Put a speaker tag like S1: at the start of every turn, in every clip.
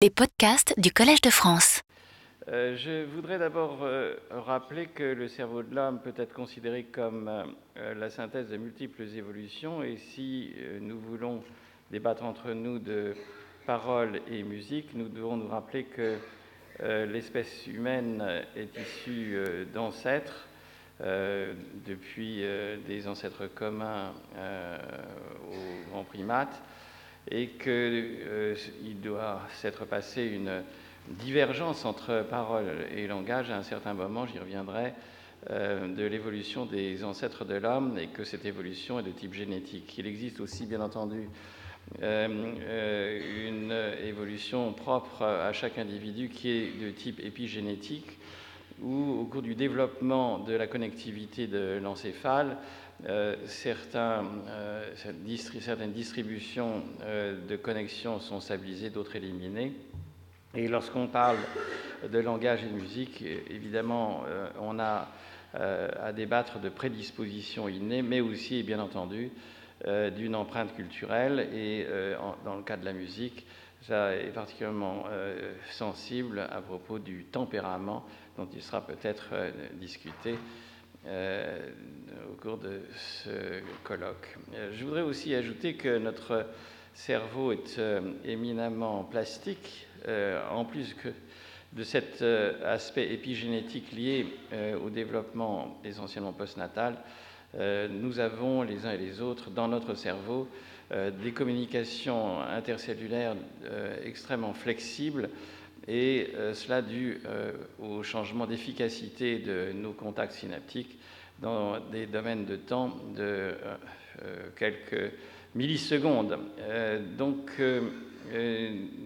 S1: Les podcasts du Collège de France.
S2: Euh, je voudrais d'abord euh, rappeler que le cerveau de l'homme peut être considéré comme euh, la synthèse de multiples évolutions et si nous voulons débattre entre nous de parole et musique, nous devons nous rappeler que l'espèce humaine est issue d'ancêtres, depuis des ancêtres communs aux grands primates, et qu'il euh, doit s'être passé une divergence entre parole et langage à un certain moment, j'y reviendrai, euh, de l'évolution des ancêtres de l'homme et que cette évolution est de type génétique. Il existe aussi, bien entendu, euh, une évolution propre à chaque individu qui est de type épigénétique, où au cours du développement de la connectivité de l'encéphale, euh, euh, certaines distributions euh, de connexions sont stabilisées, d'autres éliminées. Et lorsqu'on parle de langage et de musique, évidemment, on a à débattre de prédispositions innées, mais aussi, bien entendu, d'une empreinte culturelle. Et dans le cas de la musique, ça est particulièrement sensible à propos du tempérament dont il sera peut-être discuté euh, au cours de ce colloque. Euh, je voudrais aussi ajouter que notre cerveau est euh, éminemment plastique, en plus que de cet aspect épigénétique lié au développement essentiellement postnatal, nous avons les uns et les autres dans notre cerveau des communications intercellulaires extrêmement flexibles et cela dû au changement d'efficacité de nos contacts synaptiques dans des domaines de temps de euh, quelques millisecondes. donc,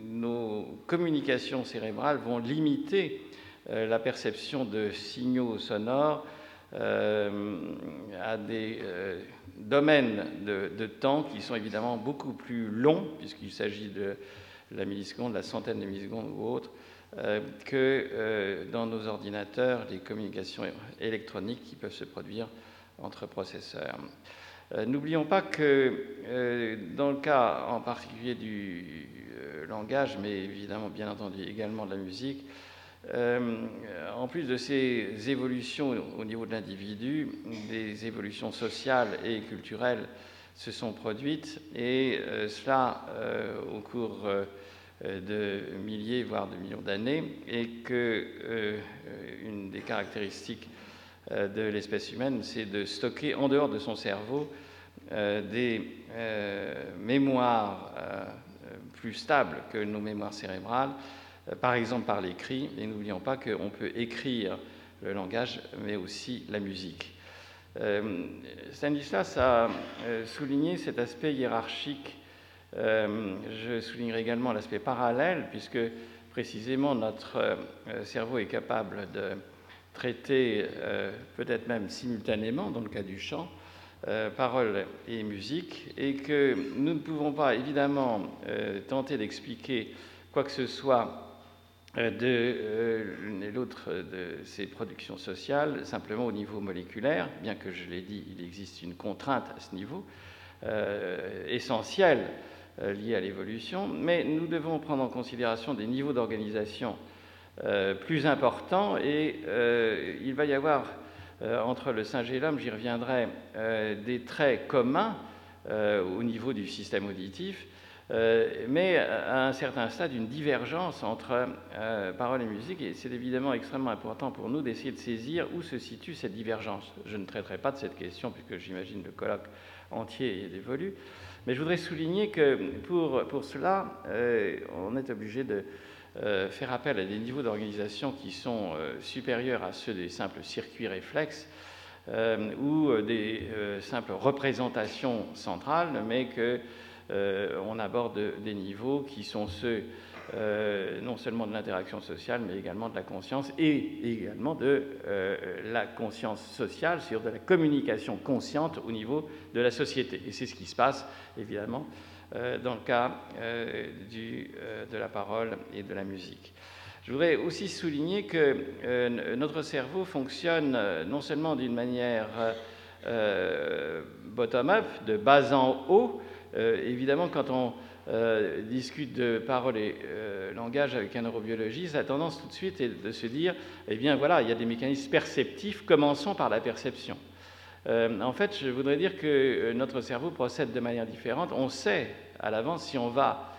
S2: nos communications cérébrales vont limiter la perception de signaux sonores à des domaines de, temps qui sont évidemment beaucoup plus longs, puisqu'il s'agit de la milliseconde, la centaine de millisecondes ou autre, euh, que euh, dans nos ordinateurs, les communications électroniques qui peuvent se produire entre processeurs. Euh, n'oublions pas que dans le cas en particulier du langage, mais évidemment bien entendu également de la musique, en plus de ces évolutions au niveau de l'individu, des évolutions sociales et culturelles se sont produites, et cela au cours euh, de milliers, voire de millions d'années, et que euh, une des caractéristiques euh, de l'espèce humaine, c'est de stocker en dehors de son cerveau des mémoires plus stables que nos mémoires cérébrales, par exemple par l'écrit, et n'oublions pas qu'on peut écrire le langage, mais aussi la musique. Stanislas a souligné cet aspect hiérarchique euh, je soulignerai également l'aspect parallèle, puisque précisément notre euh, cerveau est capable de traiter, euh, peut-être même simultanément, dans le cas du chant, parole et musique, et que nous ne pouvons pas évidemment tenter d'expliquer quoi que ce soit de l'une et l'autre de ces productions sociales, simplement au niveau moléculaire, bien que je l'ai dit, il existe une contrainte à ce niveau, essentielle euh, liées à l'évolution, mais nous devons prendre en considération des niveaux d'organisation euh, plus importants et euh, il va y avoir entre le singe et l'homme, j'y reviendrai, des traits communs au niveau du système auditif, mais à un certain stade, une divergence entre parole et musique, et c'est évidemment extrêmement important pour nous d'essayer de saisir où se situe cette divergence. Je ne traiterai pas de cette question, puisque j'imagine le colloque entier est dévolu, mais je voudrais souligner que pour, pour cela, euh, on est obligé de euh, faire appel à des niveaux d'organisation qui sont euh, supérieurs à ceux des simples circuits réflexes ou des simples représentations centrales, mais qu'on aborde des niveaux qui sont ceux euh, non seulement de l'interaction sociale, mais également de la conscience et également de euh, la conscience sociale, c'est-à-dire de la communication consciente au niveau de la société. Et c'est ce qui se passe, évidemment, euh, dans le cas du, de la parole et de la musique. Je voudrais aussi souligner que notre cerveau fonctionne non seulement d'une manière bottom-up, de bas en haut, évidemment, quand on discute de parole et langage avec un neurobiologiste, a tendance tout de suite de se dire, eh bien voilà, il y a des mécanismes perceptifs, commençons par la perception. en fait, je voudrais dire que notre cerveau procède de manière différente. On sait à l'avance si on va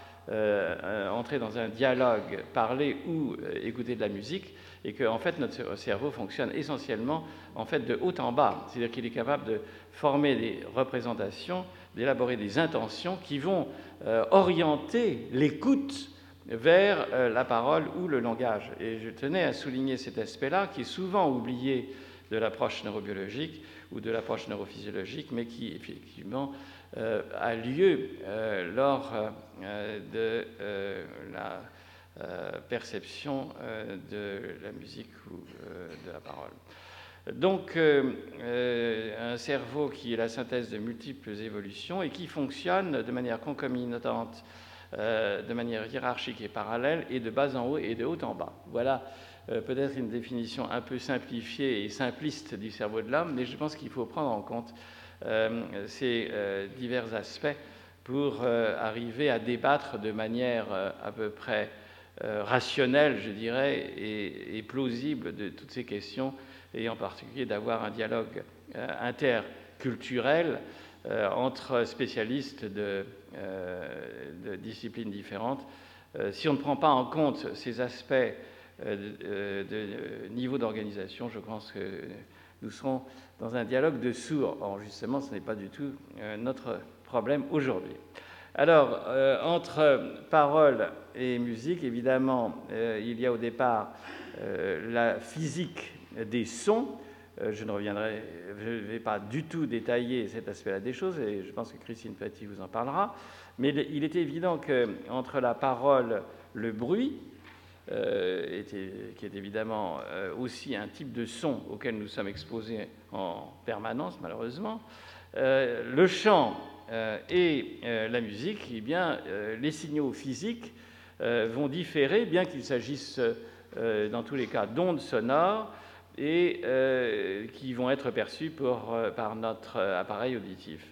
S2: entrer dans un dialogue, parler ou écouter de la musique, et que en fait notre cerveau fonctionne essentiellement en fait de haut en bas, c'est-à-dire qu'il est capable de former des représentations, d'élaborer des intentions qui vont euh, orienter l'écoute vers euh, la parole ou le langage. Et je tenais à souligner cet aspect-là qui est souvent oublié de l'approche neurobiologique ou de l'approche neurophysiologique, mais qui effectivement euh, a lieu lors de la perception de la musique ou de la parole. Donc, un cerveau qui est la synthèse de multiples évolutions et qui fonctionne de manière concomitante, de manière hiérarchique et parallèle, et de bas en haut et de haut en bas. Voilà peut-être une définition un peu simplifiée et simpliste du cerveau de l'homme, mais je pense qu'il faut prendre en compte ces divers aspects pour arriver à débattre de manière à peu près euh, rationnel, je dirais, et, plausible de toutes ces questions, et en particulier d'avoir un dialogue euh, interculturel euh, entre spécialistes de, disciplines différentes. si on ne prend pas en compte ces aspects de, niveau d'organisation, je pense que nous serons dans un dialogue de sourds. Or, justement, ce n'est pas du tout notre problème aujourd'hui. Alors, entre parole et musique, évidemment, euh, il y a au départ euh, la physique des sons. Euh, je ne reviendrai, je ne vais pas du tout détailler cet aspect-là des choses, et je pense que Christine Paty vous en parlera. Mais il est évident qu'entre la parole, le bruit, qui est évidemment aussi un type de son auquel nous sommes exposés en permanence, malheureusement, le chant et la musique, eh bien, les signaux physiques euh, vont différer, bien qu'il s'agisse euh, dans tous les cas d'ondes sonores et euh, qui vont être perçues par notre appareil auditif.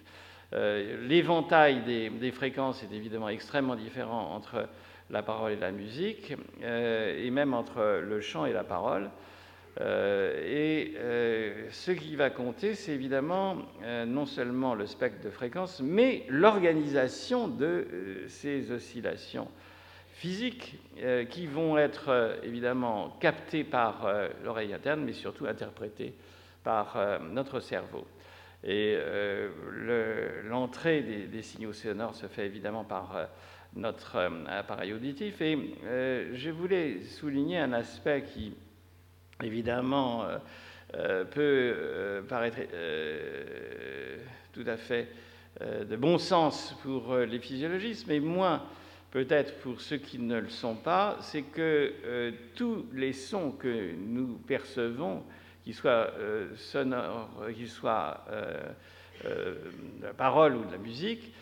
S2: L'éventail des, fréquences est évidemment extrêmement différent entre la parole et la musique, et même entre le chant et la parole. et ce qui va compter, c'est évidemment non seulement le spectre de fréquences, mais l'organisation de ces oscillations physiques euh, qui vont être euh, évidemment captés par euh, l'oreille interne, mais surtout interprétés par notre cerveau. Et l'entrée des, signaux sonores se fait évidemment par notre appareil auditif. Et je voulais souligner un aspect qui, évidemment, peut paraître tout à fait de bon sens pour les physiologistes, mais moins peut-être pour ceux qui ne le sont pas, c'est que euh, tous les sons que nous percevons, qu'ils soient euh, sonores, qu'ils soient euh, de la parole ou de la musique,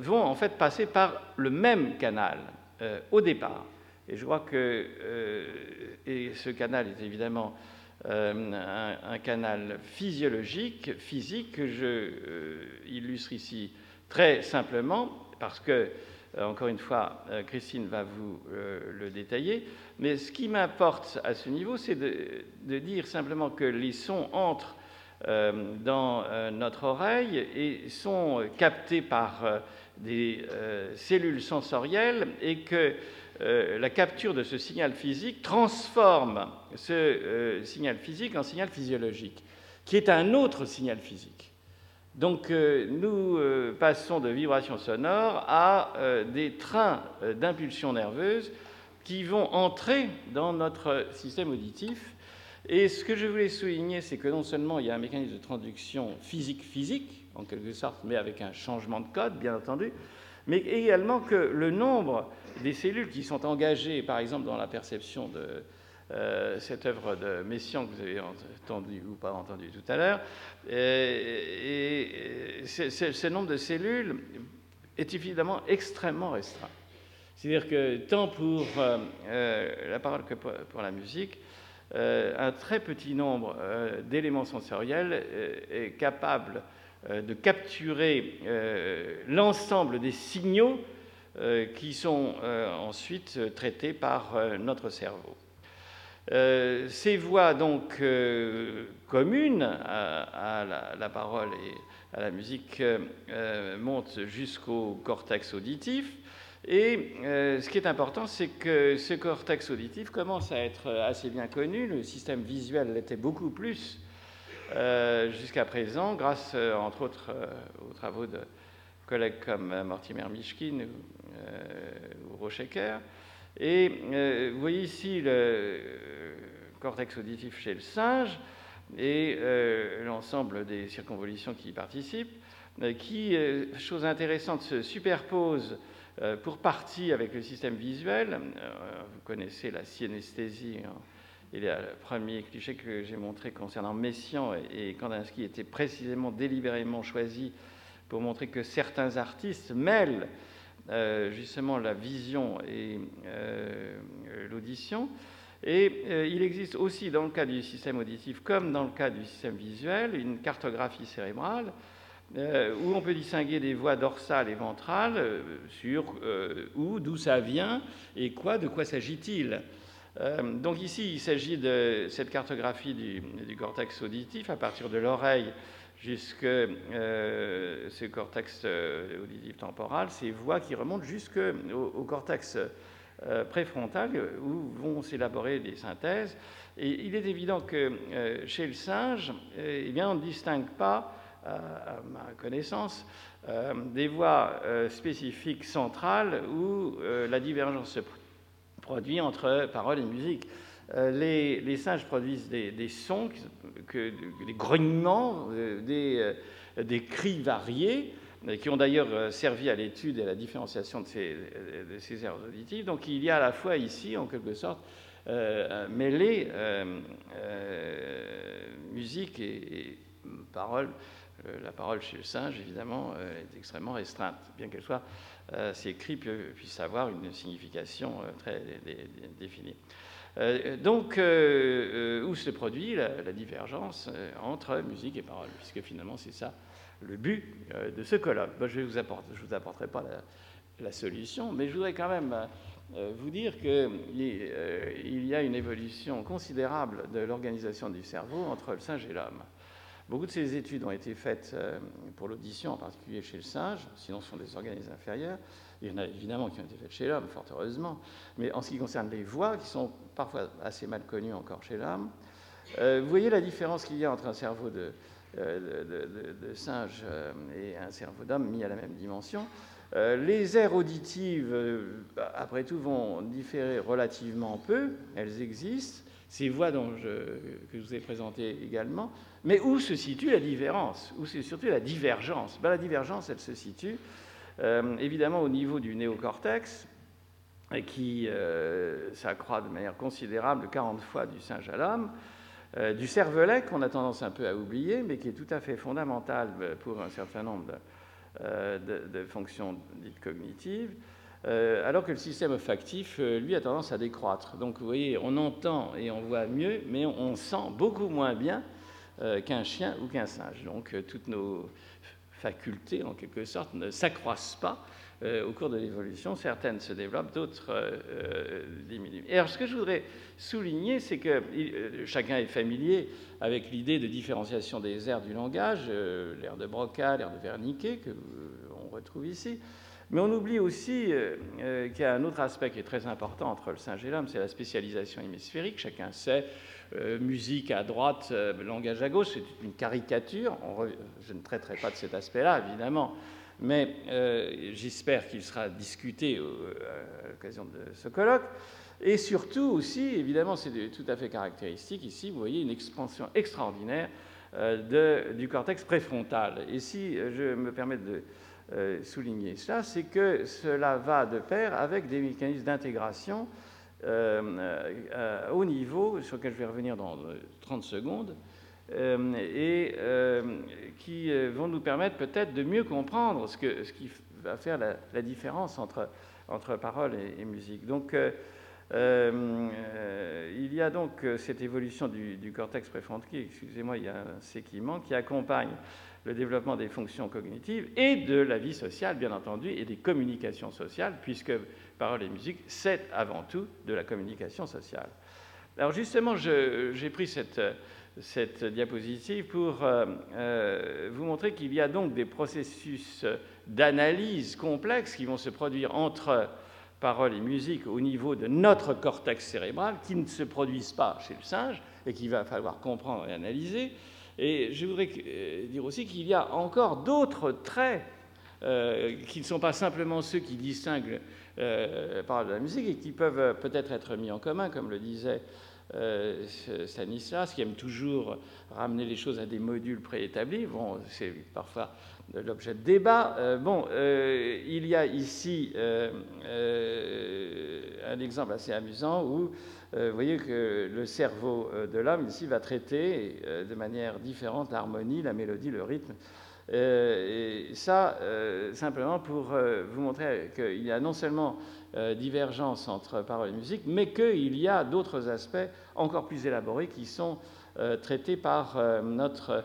S2: vont en fait passer par le même canal au départ. Et je crois que ce canal est évidemment un, un, canal physiologique, physique, que je illustre ici très simplement, parce que euh, encore une fois, euh, Christine va vous euh, le détailler. Mais ce qui m'importe à ce niveau, c'est de, dire simplement que les sons entrent dans notre oreille et sont captés par des cellules sensorielles et que la capture de ce signal physique transforme ce signal physique en signal physiologique, qui est un autre signal physique. Donc euh, nous euh, passons de vibrations sonores à euh, des trains d'impulsions nerveuses qui vont entrer dans notre système auditif. Et ce que je voulais souligner, c'est que non seulement il y a un mécanisme de traduction physique-physique, en quelque sorte, mais avec un changement de code, bien entendu, mais également que le nombre des cellules qui sont engagées, par exemple, dans la perception de, euh, cette œuvre de Messiaen que vous avez entendu ou pas entendu tout à l'heure. Et, ce nombre de cellules est évidemment extrêmement restreint. C'est-à-dire que tant pour euh, euh, la parole que pour, la musique, un très petit nombre d'éléments sensoriels est capable de capturer l'ensemble des signaux qui sont ensuite traités par notre cerveau. Ces voix donc communes à, la, parole et à la musique montent jusqu'au cortex auditif et euh, ce qui est important, c'est que ce cortex auditif commence à être assez bien connu. Le système visuel l'était beaucoup plus euh, jusqu'à présent, grâce, euh, entre autres, aux travaux de collègues comme Mortimer Mishkin ou, ou Rochecker. Et vous voyez ici le cortex auditif chez le singe et l'ensemble des circonvolutions qui y participent, qui, chose intéressante, se superposent euh, pour partie avec le système visuel. Euh, vous connaissez la synesthésie. Hein. A le premier cliché que j'ai montré concernant Messiaen et Kandinsky était précisément délibérément choisi pour montrer que certains artistes mêlent euh, justement la vision et l'audition. Et il existe aussi dans le cas du système auditif comme dans le cas du système visuel une cartographie cérébrale euh, où on peut distinguer des voies dorsales et ventrales euh, sur euh, où, d'où ça vient et quoi, de quoi s'agit-il. donc ici, il s'agit de cette cartographie du, cortex auditif à partir de l'oreille jusque ce cortex auditif temporal, ces voies qui remontent jusqu'au au cortex préfrontal où vont s'élaborer des synthèses. Et il est évident que chez le singe, eh bien, on ne distingue pas à, ma connaissance, euh, des euh, spécifiques centrales où euh, la divergence se produit entre parole et musique. Les, singes produisent des, sons, des grognements, des, des, cris variés, qui ont d'ailleurs servi à l'étude et à la différenciation de ces, ces aires auditives. Donc il y a à la fois ici, en quelque sorte, mêlé musique et, et parole euh, la parole chez le singe, évidemment, euh, est extrêmement restreinte, bien qu'elle soit, euh, ces cris puissent avoir une signification très définie. Donc, où se produit la, divergence entre musique et parole, puisque finalement c'est ça le but de ce colloque. je ne vous, apporterai pas la, solution, mais je voudrais quand même vous dire qu'il y a une évolution considérable de l'organisation du cerveau entre le singe et l'homme. Beaucoup de ces études ont été faites euh, pour l'audition, en particulier chez le singe, sinon ce sont des organismes inférieurs. Il y en a évidemment qui ont été faites chez l'homme, fort heureusement. Mais en ce qui concerne les voix, qui sont parfois assez mal connues encore chez l'homme, euh, vous voyez la différence qu'il y a entre un cerveau de, euh, singe et un cerveau d'homme mis à la même dimension. les aires auditives, après tout, vont différer relativement peu. Elles existent. Ces voix dont je, que je vous ai présentées également mais où se situe la différence? Où c'est surtout la divergence? Ben, La divergence, elle se situe euh, évidemment au niveau du néocortex, qui euh, s'accroît de manière considérable, 40 fois du singe à l'homme, euh, du cervelet qu'on a tendance un peu à oublier, mais qui est tout à fait fondamental pour un certain nombre de, fonctions dites cognitives, alors que le système olfactif, lui, a tendance à décroître. Donc vous voyez, on entend et on voit mieux, mais on sent beaucoup moins bien euh, qu'un chien ou qu'un singe. Donc euh, toutes nos facultés, en quelque sorte, ne s'accroissent pas euh, au cours de l'évolution. Certaines se développent, d'autres diminuent. Et alors ce que je voudrais souligner, c'est que chacun est familier avec l'idée de différenciation des aires du langage, l'air de Broca, l'air de Wernicke, que on retrouve ici. Mais on oublie aussi qu'il y a un autre aspect qui est très important entre le singe et l'homme, c'est la spécialisation hémisphérique. Chacun sait euh, musique à droite, euh, langage à gauche, c'est une caricature. je ne traiterai pas de cet aspect-là, évidemment, mais euh, j'espère qu'il sera discuté à l'occasion de ce colloque. Et surtout aussi, évidemment, c'est tout à fait caractéristique ici, vous voyez une expansion extraordinaire du cortex préfrontal. Et si je me permets de souligner cela, c'est que cela va de pair avec des mécanismes d'intégration euh, euh, au niveau, sur lequel je vais revenir dans 30 secondes, euh, et qui vont nous permettre peut-être de mieux comprendre ce qui va faire la, différence entre, entre parole et, musique. Donc, il y a donc cette évolution du, cortex préfrontal, excusez-moi, il y a un C qui manque, qui accompagne le développement des fonctions cognitives et de la vie sociale, bien entendu, et des communications sociales, puisque parole et musique, c'est avant tout de la communication sociale. Alors justement, j'ai pris cette, diapositive pour euh, euh, vous montrer qu'il y a donc des processus d'analyse complexes qui vont se produire entre parole et musique au niveau de notre cortex cérébral, qui ne se produisent pas chez le singe et qu'il va falloir comprendre et analyser, et je voudrais euh, dire aussi qu'il y a encore d'autres traits euh, qui ne sont pas simplement ceux qui distinguent euh, par de la musique et qui peuvent peut-être être mis en commun, comme le disait Stanislas, qui aime toujours ramener les choses à des modules préétablis. Bon, c'est parfois l'objet de débat. bon, il y a ici un exemple assez amusant où euh, vous voyez que le cerveau euh, de l'homme, ici, va traiter euh, de manière différente l'harmonie, la mélodie, le rythme. et ça, simplement pour vous montrer qu'il y a non seulement divergence entre parole et musique, mais qu'il y a d'autres aspects encore plus élaborés qui sont traités par notre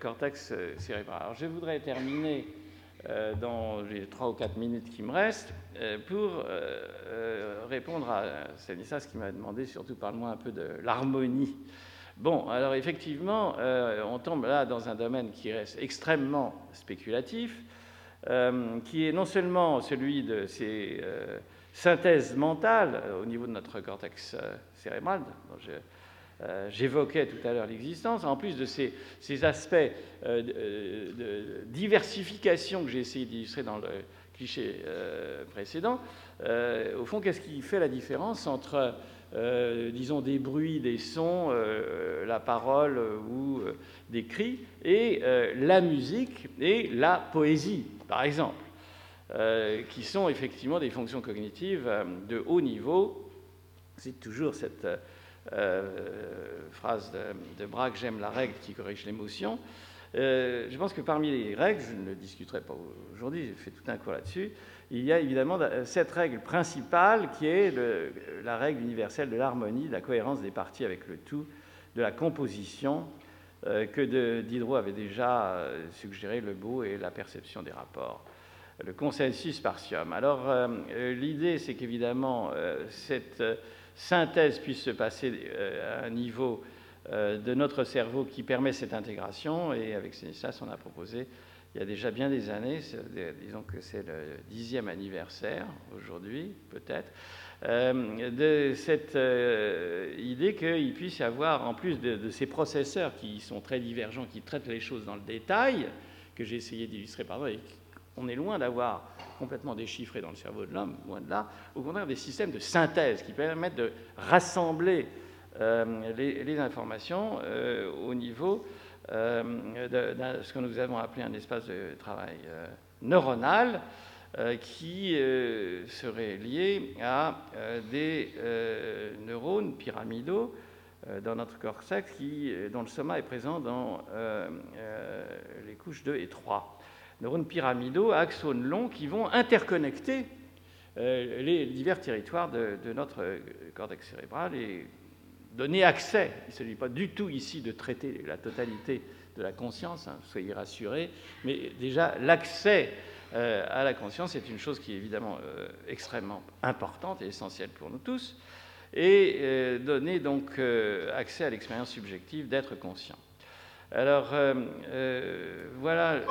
S2: cortex cérébral. Alors, je voudrais terminer euh, dans les trois ou quatre minutes qui me restent euh, pour euh, répondre à ce qui m'a demandé surtout parle-moi un peu de l'harmonie. Bon, alors effectivement, on tombe là dans un domaine qui reste extrêmement spéculatif, qui est non seulement celui de ces synthèses mentales au niveau de notre cortex cérébral, dont je euh, j'évoquais tout à l'heure l'existence, en plus de ces, aspects euh, de, diversification que j'ai essayé d'illustrer dans le cliché euh, précédent, au fond, qu'est-ce qui fait la différence entre, disons, des bruits, des sons, la parole ou des cris, et la musique et la poésie, par exemple, qui sont effectivement des fonctions cognitives de haut niveau. C'est toujours cette euh, phrase de, de, Braque, j'aime la règle qui corrige l'émotion. Euh, je pense que parmi les règles, je ne le discuterai pas aujourd'hui, j'ai fait tout un cours là-dessus, il y a évidemment cette règle principale qui est la règle universelle de l'harmonie, de la cohérence des parties avec le tout, de la composition, euh, que Diderot avait déjà suggéré le beau et la perception des rapports. Le consensus partium. Alors, l'idée, c'est qu'évidemment, cette synthèse puisse se passer euh, à un niveau euh, de notre cerveau qui permet cette intégration. Et avec Stanislas, on a proposé, il y a déjà bien des années, disons que c'est le dixième anniversaire aujourd'hui, peut-être, euh, de cette idée qu'il puisse y avoir, en plus de, ces processeurs qui sont très divergents, qui traitent les choses dans le détail, que j'ai essayé d'illustrer par là, on est loin d'avoir complètement déchiffrés dans le cerveau de l'homme, loin de là, au contraire des systèmes de synthèse qui permettent de rassembler euh, les, informations euh, au niveau euh, de, ce que nous avons appelé un espace de travail neuronal qui serait lié à des neurones pyramidaux dans notre cortex qui, dont le soma est présent dans les couches 2 et 3 neurones pyramidaux à axones longs qui vont interconnecter euh, les divers territoires de, notre euh, cortex cérébral et donner accès. Il ne s'agit pas du tout ici de traiter la totalité de la conscience, hein, soyez rassurés, mais déjà l'accès euh, à la conscience est une chose qui est évidemment extrêmement importante et essentielle pour nous tous, et donner donc accès à l'expérience subjective d'être conscient. Alors, voilà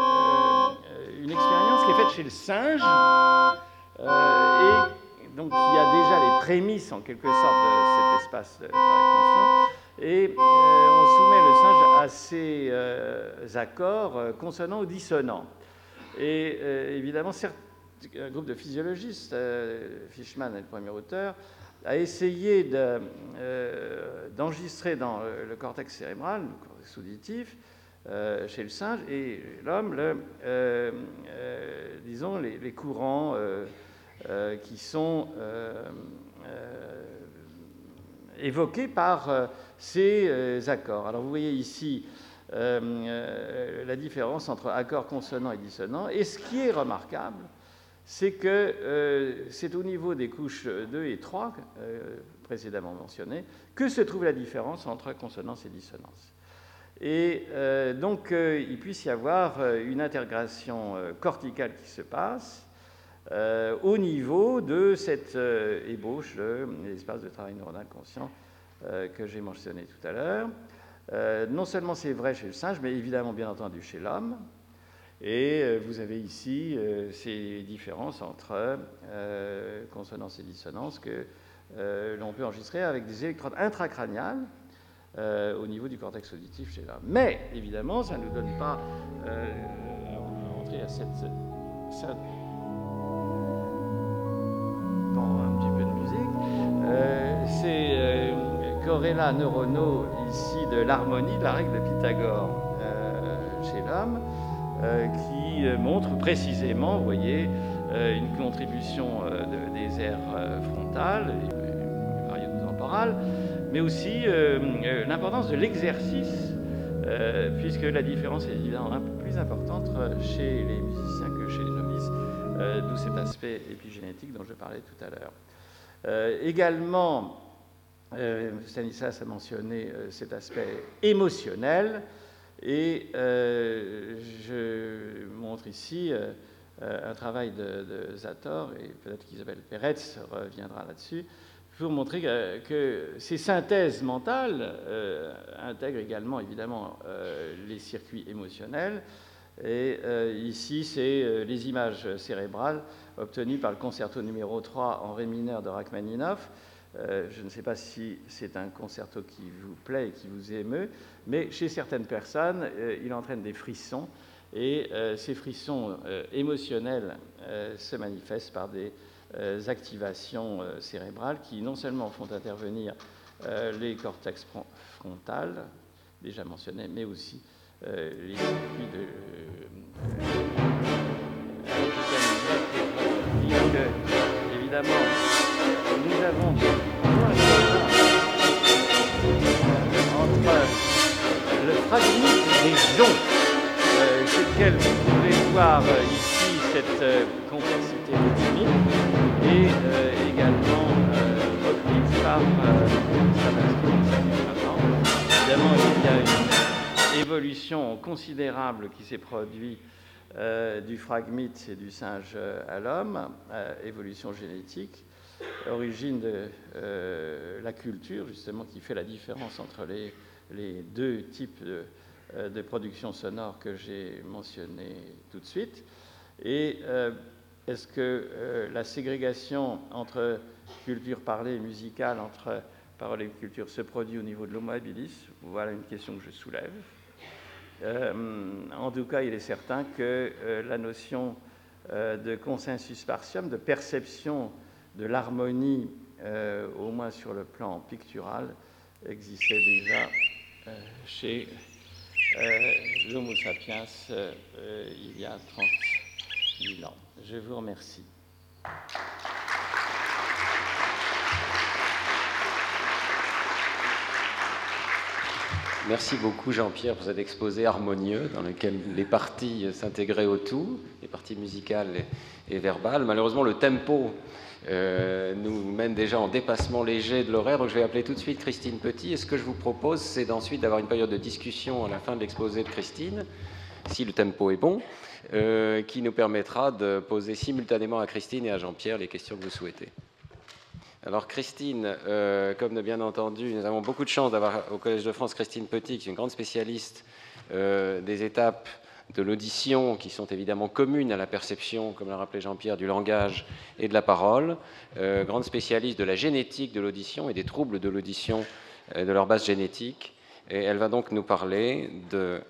S2: une expérience qui est faite chez le singe, et donc qui a déjà les prémices en quelque sorte de cet espace de travail conscient. Et on soumet le singe à ces accords consonants ou dissonants. Et évidemment, un groupe de physiologistes, Fishman est le premier auteur, a essayé d'enregistrer dans le cortex cérébral, auditif euh, chez le singe et l'homme, euh, euh, disons, les, courants qui sont évoqués par ces accords. Alors vous voyez ici la différence entre accords consonants et dissonants. Et ce qui est remarquable, c'est que c'est au niveau des couches 2 et 3, précédemment mentionnées, que se trouve la différence entre consonance et dissonance. Et donc il puisse y avoir une intégration corticale qui se passe au niveau de cette ébauche de l'espace de travail neuronal conscient que j'ai mentionné tout à l'heure. non seulement c'est vrai chez le singe, mais évidemment bien entendu chez l'homme. Et euh, vous avez ici euh, ces différences entre euh, consonance et dissonance que l'on peut enregistrer avec des électrodes intracraniales au niveau du cortex auditif chez l'homme. Mais évidemment, ça ne nous donne pas. on va rentrer à cette. Ça, dans un petit peu de musique. C'est corrélats neuronaux ici de l'harmonie la règle de Pythagore chez l'homme. Euh, qui euh, montre précisément, vous voyez, euh, une contribution des aires frontales, et temporales, mais aussi l'importance de l'exercice, puisque la différence est évidemment un peu plus importante chez les musiciens que chez les novices, d'où cet aspect épigénétique dont je parlais tout à l'heure. également, Stanislas a mentionné cet aspect émotionnel. Et euh, je montre ici euh, un travail de, Zator, et peut-être qu'Isabelle Peretz reviendra là-dessus, pour montrer que, ces synthèses mentales euh, intègrent également évidemment les circuits émotionnels. Et ici, c'est les images cérébrales obtenues par le concerto numéro 3 en ré mineur de Rachmaninoff, euh, je ne sais pas si c'est un concerto qui vous plaît et qui vous émeut, mais chez certaines personnes, euh, il entraîne des frissons et euh, ces frissons émotionnels se manifestent par des activations cérébrales qui non seulement font intervenir les cortex frontales, déjà mentionnés, mais aussi les circuits de. évidemment, nous avons entre le fragment des joncs, euh, vous pouvez voir euh, ici cette une évolution considérable qui s'est produite du fragmite et du singe à l'homme, évolution génétique, origine de euh, la culture, justement, qui fait la différence entre les, deux types de, euh, de, production sonore que j'ai mentionné tout de suite. Et euh, est-ce que la ségrégation entre culture parlée et musicale, entre parole et culture, se produit au niveau de l'homo habilis? Voilà une question que je soulève. En tout cas, il est certain que la notion de consensus partium, de perception de l'harmonie, euh, au moins sur le plan pictural, existait déjà euh, chez euh, l'Homo sapiens il y a 30 000 ans. Je vous remercie.
S3: Merci beaucoup Jean-Pierre pour cet exposé harmonieux dans lequel les parties s'intégraient au tout, les parties musicales et, verbales. Malheureusement, le tempo euh, nous mène déjà en dépassement léger de l'horaire, donc je vais appeler tout de suite Christine Petit. Et ce que je vous propose, c'est d'ensuite d'avoir une période de discussion à la fin de l'exposé de Christine, si le tempo est bon, euh, qui nous permettra de poser simultanément à Christine et à Jean-Pierre les questions que vous souhaitez. Alors Christine, euh, comme bien entendu, nous avons beaucoup de chance d'avoir au Collège de France Christine Petit, qui est une grande spécialiste euh, des étapes de l'audition qui sont évidemment communes à la perception, comme l'a rappelé Jean-Pierre, du langage et de la parole, euh, grande spécialiste de la génétique de l'audition et des troubles de l'audition de leur base génétique. Et elle va donc nous parler de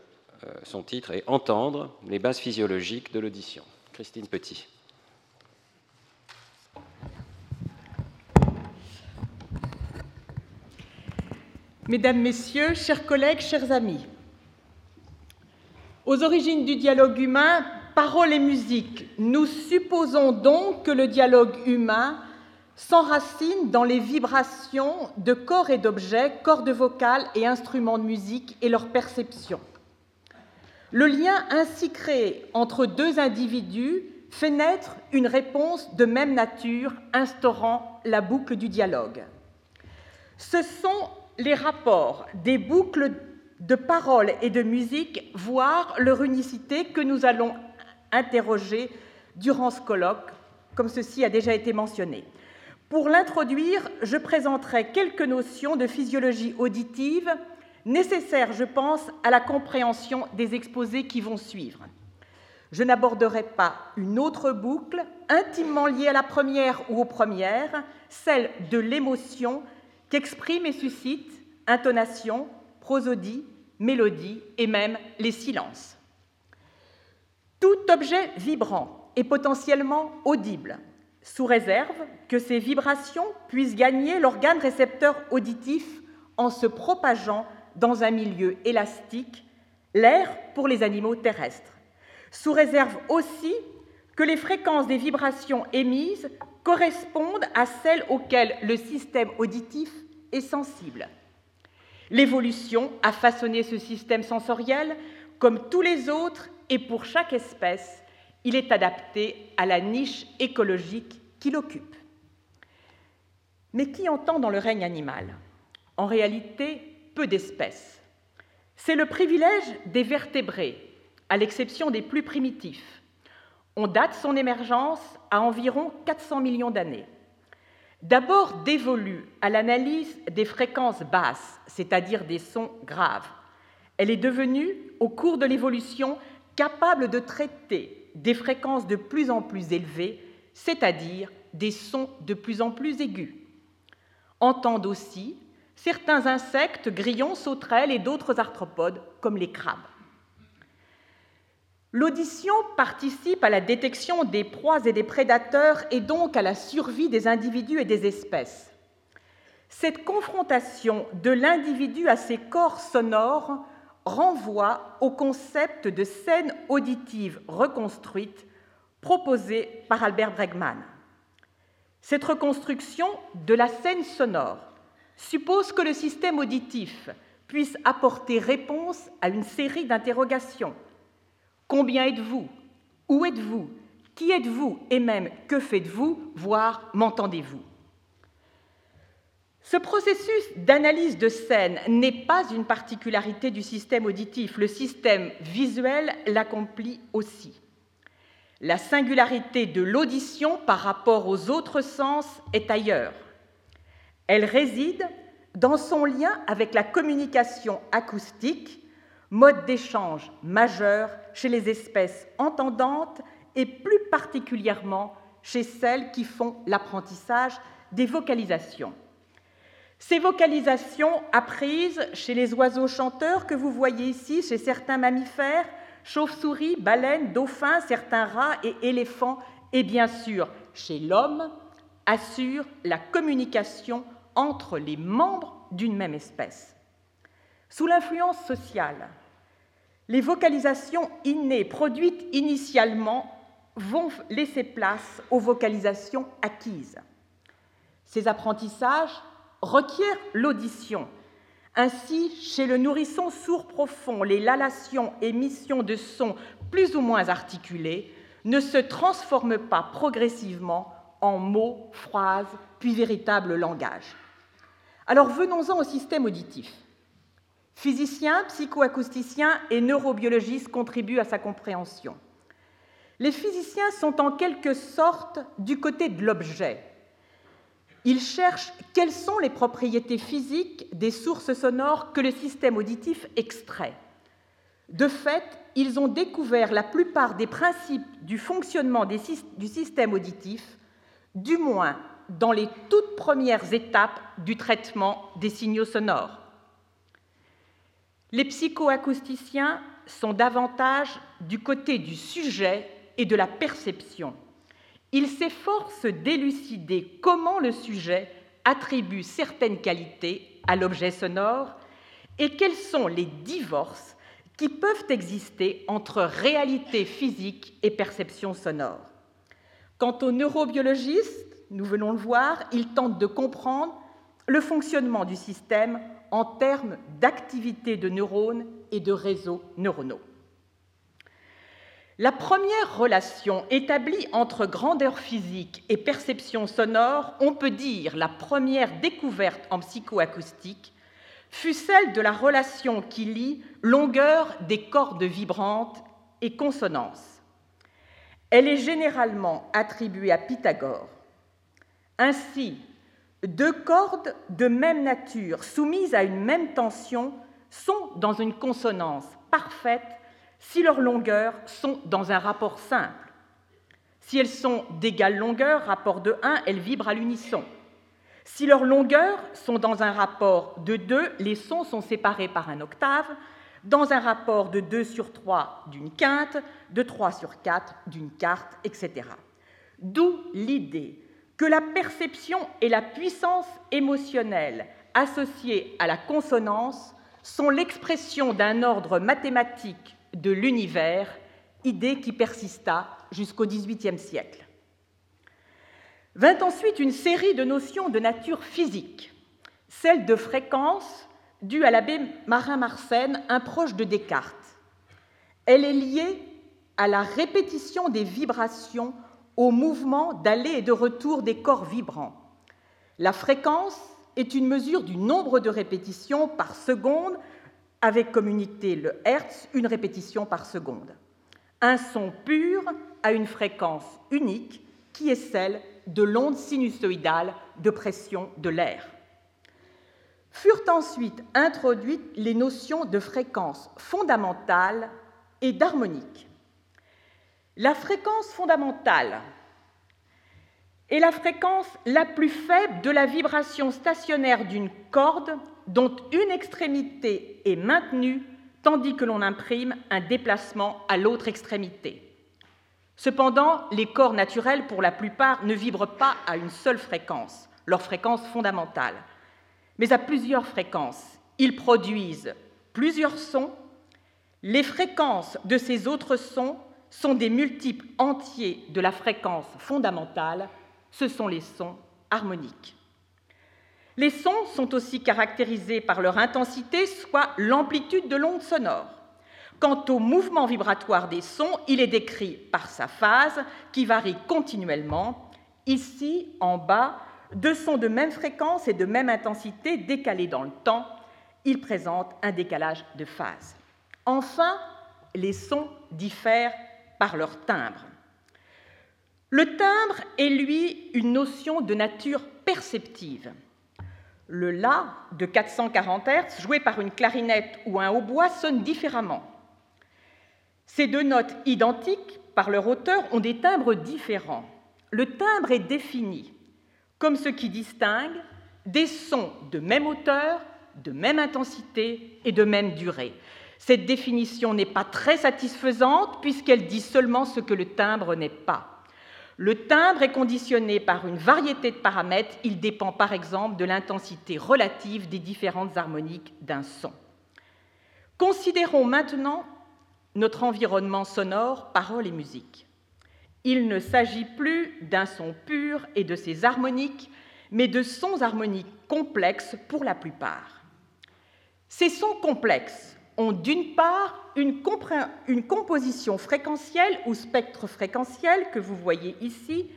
S3: son titre et entendre les bases physiologiques de l'audition. Christine Petit.
S4: Mesdames, Messieurs, chers collègues, chers amis, aux origines du dialogue humain, parole et musique, nous supposons donc que le dialogue humain s'enracine dans les vibrations de corps et d'objets, cordes vocales et instruments de musique et leur perception. Le lien ainsi créé entre deux individus fait naître une réponse de même nature, instaurant la boucle du dialogue. Ce sont les rapports des boucles de paroles et de musique, voire leur unicité que nous allons interroger durant ce colloque, comme ceci a déjà été mentionné. Pour l'introduire, je présenterai quelques notions de physiologie auditive nécessaires, je pense, à la compréhension des exposés qui vont suivre. Je n'aborderai pas une autre boucle intimement liée à la première ou aux premières, celle de l'émotion qu'exprime et suscite intonation, prosodie, mélodie et même les silences. Tout objet vibrant est potentiellement audible, sous réserve que ces vibrations puissent gagner l'organe récepteur auditif en se propageant dans un milieu élastique, l'air pour les animaux terrestres, sous réserve aussi que les fréquences des vibrations émises correspondent à celles auxquelles le système auditif est sensible. L'évolution a façonné ce système sensoriel comme tous les autres et pour chaque espèce, il est adapté à la niche écologique qu'il occupe. Mais qui entend dans le règne animal? En réalité, peu d'espèces. C'est le privilège des vertébrés, à l'exception des plus primitifs. On date son émergence à environ 400 millions d'années. D'abord dévolue à l'analyse des fréquences basses, c'est-à-dire des sons graves, elle est devenue, au cours de l'évolution, capable de traiter des fréquences de plus en plus élevées, c'est-à-dire des sons de plus en plus aigus. Entendent aussi certains insectes, grillons, sauterelles et d'autres arthropodes, comme les crabes. L'audition participe à la détection des proies et des prédateurs et donc à la survie des individus et des espèces. Cette confrontation de l'individu à ses corps sonores renvoie au concept de scène auditive reconstruite proposé par Albert Bregman. Cette reconstruction de la scène sonore suppose que le système auditif puisse apporter réponse à une série d'interrogations Combien êtes-vous? Où êtes-vous? Qui êtes-vous? Et même, que faites-vous? Voire, m'entendez-vous? Ce processus d'analyse de scène n'est pas une particularité du système auditif. Le système visuel l'accomplit aussi. La singularité de l'audition par rapport aux autres sens est ailleurs. Elle réside dans son lien avec la communication acoustique mode d'échange majeur chez les espèces entendantes et plus particulièrement chez celles qui font l'apprentissage des vocalisations. Ces vocalisations apprises chez les oiseaux chanteurs que vous voyez ici, chez certains mammifères, chauves-souris, baleines, dauphins, certains rats et éléphants, et bien sûr chez l'homme, assurent la communication entre les membres d'une même espèce. Sous l'influence sociale, les vocalisations innées produites initialement vont laisser place aux vocalisations acquises. Ces apprentissages requièrent l'audition. Ainsi, chez le nourrisson sourd profond, les lalations, émissions de sons plus ou moins articulés ne se transforment pas progressivement en mots, phrases, puis véritable langage. Alors venons-en au système auditif. Physiciens, psychoacousticiens et neurobiologistes contribuent à sa compréhension. Les physiciens sont en quelque sorte du côté de l'objet. Ils cherchent quelles sont les propriétés physiques des sources sonores que le système auditif extrait. De fait, ils ont découvert la plupart des principes du fonctionnement du système auditif, du moins dans les toutes premières étapes du traitement des signaux sonores. Les psychoacousticiens sont davantage du côté du sujet et de la perception. Ils s'efforcent d'élucider comment le sujet attribue certaines qualités à l'objet sonore et quels sont les divorces qui peuvent exister entre réalité physique et perception sonore. Quant aux neurobiologistes, nous venons le voir, ils tentent de comprendre le fonctionnement du système en termes d'activité de neurones et de réseaux neuronaux. La première relation établie entre grandeur physique et perception sonore, on peut dire la première découverte en psychoacoustique, fut celle de la relation qui lie longueur des cordes vibrantes et consonances. Elle est généralement attribuée à Pythagore. Ainsi, deux cordes de même nature soumises à une même tension sont dans une consonance parfaite si leurs longueurs sont dans un rapport simple. Si elles sont d'égale longueur, rapport de 1, elles vibrent à l'unisson. Si leurs longueurs sont dans un rapport de 2, les sons sont séparés par un octave, dans un rapport de 2 sur 3 d'une quinte, de 3 sur 4 d'une quarte, etc. D'où l'idée que la perception et la puissance émotionnelle associées à la consonance sont l'expression d'un ordre mathématique de l'univers, idée qui persista jusqu'au XVIIIe siècle. Vint ensuite une série de notions de nature physique, celle de fréquence due à l'abbé Marin Marsène, un proche de Descartes. Elle est liée à la répétition des vibrations au mouvement d'aller et de retour des corps vibrants. La fréquence est une mesure du nombre de répétitions par seconde, avec comme unité le Hertz, une répétition par seconde. Un son pur a une fréquence unique qui est celle de l'onde sinusoïdale de pression de l'air. Furent ensuite introduites les notions de fréquence fondamentale et d'harmonique. La fréquence fondamentale est la fréquence la plus faible de la vibration stationnaire d'une corde dont une extrémité est maintenue tandis que l'on imprime un déplacement à l'autre extrémité. Cependant, les corps naturels, pour la plupart, ne vibrent pas à une seule fréquence, leur fréquence fondamentale, mais à plusieurs fréquences. Ils produisent plusieurs sons. Les fréquences de ces autres sons sont des multiples entiers de la fréquence fondamentale, ce sont les sons harmoniques. Les sons sont aussi caractérisés par leur intensité, soit l'amplitude de l'onde sonore. Quant au mouvement vibratoire des sons, il est décrit par sa phase qui varie continuellement. Ici, en bas, deux sons de même fréquence et de même intensité décalés dans le temps. Ils présentent un décalage de phase. Enfin, les sons diffèrent par leur timbre. Le timbre est, lui, une notion de nature perceptive. Le La de 440 Hz, joué par une clarinette ou un hautbois, sonne différemment. Ces deux notes identiques, par leur hauteur, ont des timbres différents. Le timbre est défini comme ce qui distingue des sons de même hauteur, de même intensité et de même durée. Cette définition n'est pas très satisfaisante puisqu'elle dit seulement ce que le timbre n'est pas. Le timbre est conditionné par une variété de paramètres. Il dépend par exemple de l'intensité relative des différentes harmoniques d'un son. Considérons maintenant notre environnement sonore, paroles et musique. Il ne s'agit plus d'un son pur et de ses harmoniques, mais de sons harmoniques complexes pour la plupart. Ces sons complexes ont d'une part une, composition fréquentielle ou spectre fréquentiel que vous voyez ici,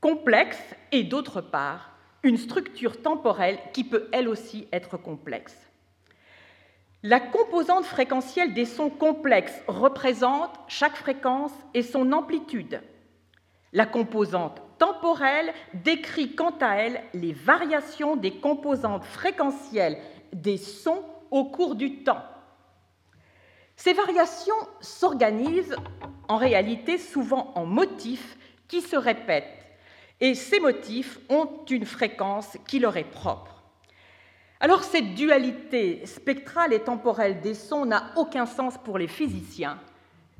S4: complexe, et d'autre part une structure temporelle qui peut elle aussi être complexe. La composante fréquentielle des sons complexes représente chaque fréquence et son amplitude. La composante temporelle décrit quant à elle les variations des composantes fréquentielles des sons au cours du temps. Ces variations s'organisent en réalité souvent en motifs qui se répètent, et ces motifs ont une fréquence qui leur est propre. Alors cette dualité spectrale et temporelle des sons n'a aucun sens pour les physiciens,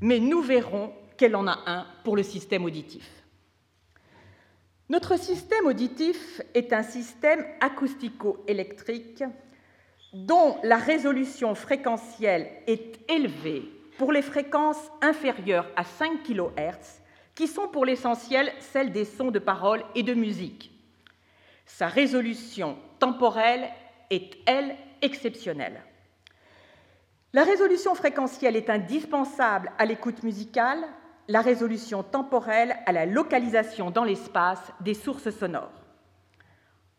S4: mais nous verrons qu'elle en a un pour le système auditif. Notre système auditif est un système acoustico-électrique dont la résolution fréquentielle est élevée pour les fréquences inférieures à 5 kHz, qui sont pour l'essentiel celles des sons de parole et de musique. Sa résolution temporelle est, elle, exceptionnelle. La résolution fréquentielle est indispensable à l'écoute musicale, la résolution temporelle à la localisation dans l'espace des sources sonores.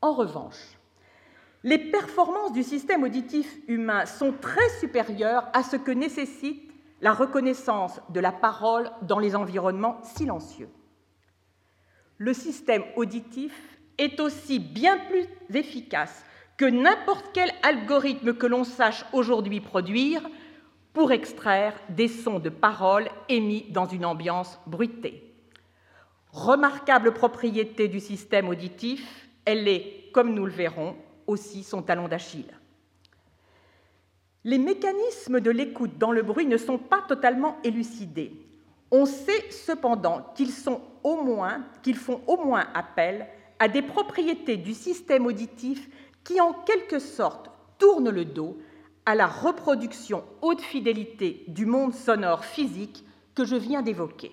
S4: En revanche, les performances du système auditif humain sont très supérieures à ce que nécessite la reconnaissance de la parole dans les environnements silencieux. Le système auditif est aussi bien plus efficace que n'importe quel algorithme que l'on sache aujourd'hui produire pour extraire des sons de parole émis dans une ambiance bruitée. Remarquable propriété du système auditif, elle est, comme nous le verrons, aussi son talon d'Achille. Les mécanismes de l'écoute dans le bruit ne sont pas totalement élucidés. On sait cependant qu'ils font au moins appel à des propriétés du système auditif qui, en quelque sorte, tournent le dos à la reproduction haute fidélité du monde sonore physique que je viens d'évoquer.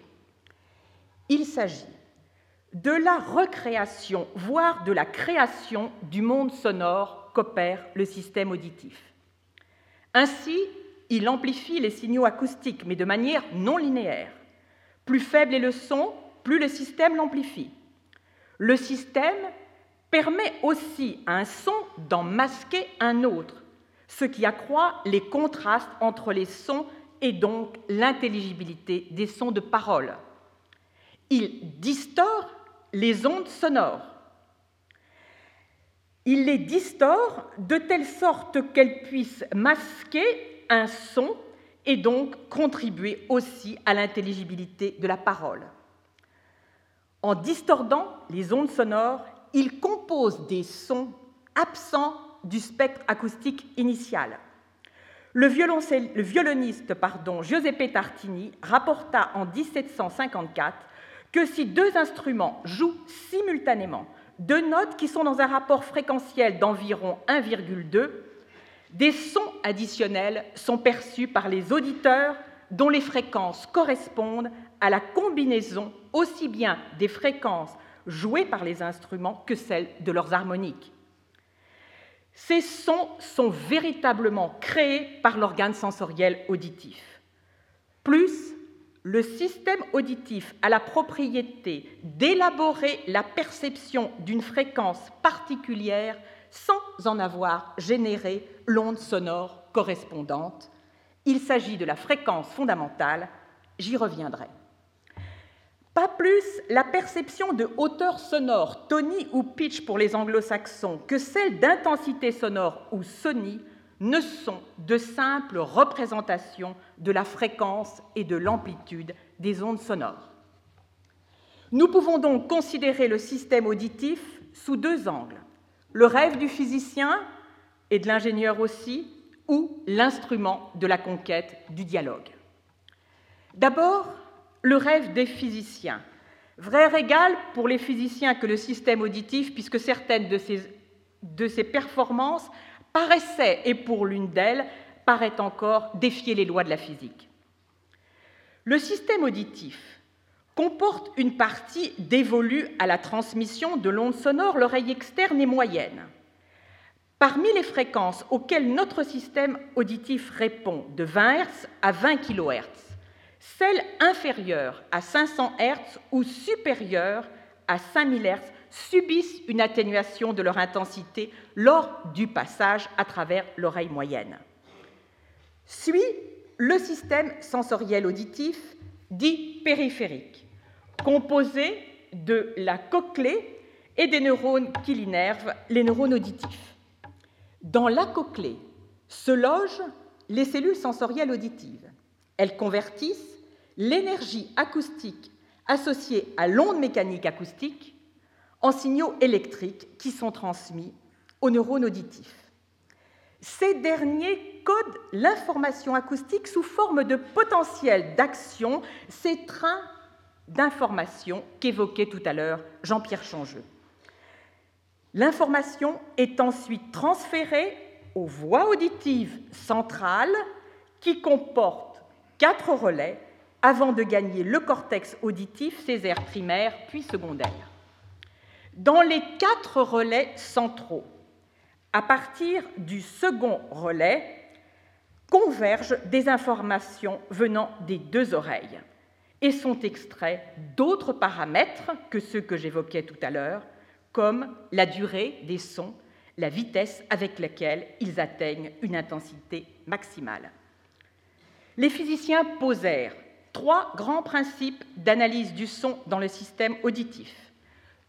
S4: Il s'agit de la recréation, voire de la création du monde sonore qu'opère le système auditif. Ainsi, il amplifie les signaux acoustiques, mais de manière non linéaire. Plus faible est le son, plus le système l'amplifie. Le système permet aussi à un son d'en masquer un autre, ce qui accroît les contrastes entre les sons et donc l'intelligibilité des sons de parole. Il distord les ondes sonores. Il les distord de telle sorte qu'elles puissent masquer un son et donc contribuer aussi à l'intelligibilité de la parole. En distordant les ondes sonores, il compose des sons absents du spectre acoustique initial. Le, le violoniste pardon, Giuseppe Tartini rapporta en 1754 que si deux instruments jouent simultanément deux notes qui sont dans un rapport fréquentiel d'environ 1,2, des sons additionnels sont perçus par les auditeurs dont les fréquences correspondent à la combinaison aussi bien des fréquences jouées par les instruments que celles de leurs harmoniques. Ces sons sont véritablement créés par l'organe sensoriel auditif. Plus le système auditif a la propriété d'élaborer la perception d'une fréquence particulière sans en avoir généré l'onde sonore correspondante. Il s'agit de la fréquence fondamentale, j'y reviendrai. Pas plus la perception de hauteur sonore, tony ou pitch pour les anglo-saxons, que celle d'intensité sonore ou sony ne sont de simples représentations de la fréquence et de l'amplitude des ondes sonores. Nous pouvons donc considérer le système auditif sous deux angles, le rêve du physicien et de l'ingénieur aussi, ou l'instrument de la conquête du dialogue. D'abord, le rêve des physiciens. Vrai régal pour les physiciens que le système auditif, puisque certaines de ces, de ces performances paraissait, et pour l'une d'elles, paraît encore défier les lois de la physique. Le système auditif comporte une partie dévolue à la transmission de l'onde sonore, l'oreille externe et moyenne. Parmi les fréquences auxquelles notre système auditif répond de 20 Hz à 20 kHz, celles inférieures à 500 Hz ou supérieures à 5000 Hz subissent une atténuation de leur intensité lors du passage à travers l'oreille moyenne. Suit le système sensoriel auditif dit périphérique, composé de la cochlée et des neurones qui l'innervent, les neurones auditifs. Dans la cochlée se logent les cellules sensorielles auditives. Elles convertissent l'énergie acoustique associée à l'onde mécanique acoustique en signaux électriques qui sont transmis aux neurones auditifs. Ces derniers codent l'information acoustique sous forme de potentiel d'action, ces trains d'information qu'évoquait tout à l'heure Jean-Pierre Changeux. L'information est ensuite transférée aux voies auditives centrales qui comportent quatre relais avant de gagner le cortex auditif, ses aires primaires puis secondaires. Dans les quatre relais centraux, à partir du second relais, convergent des informations venant des deux oreilles et sont extraits d'autres paramètres que ceux que j'évoquais tout à l'heure, comme la durée des sons, la vitesse avec laquelle ils atteignent une intensité maximale. Les physiciens posèrent trois grands principes d'analyse du son dans le système auditif.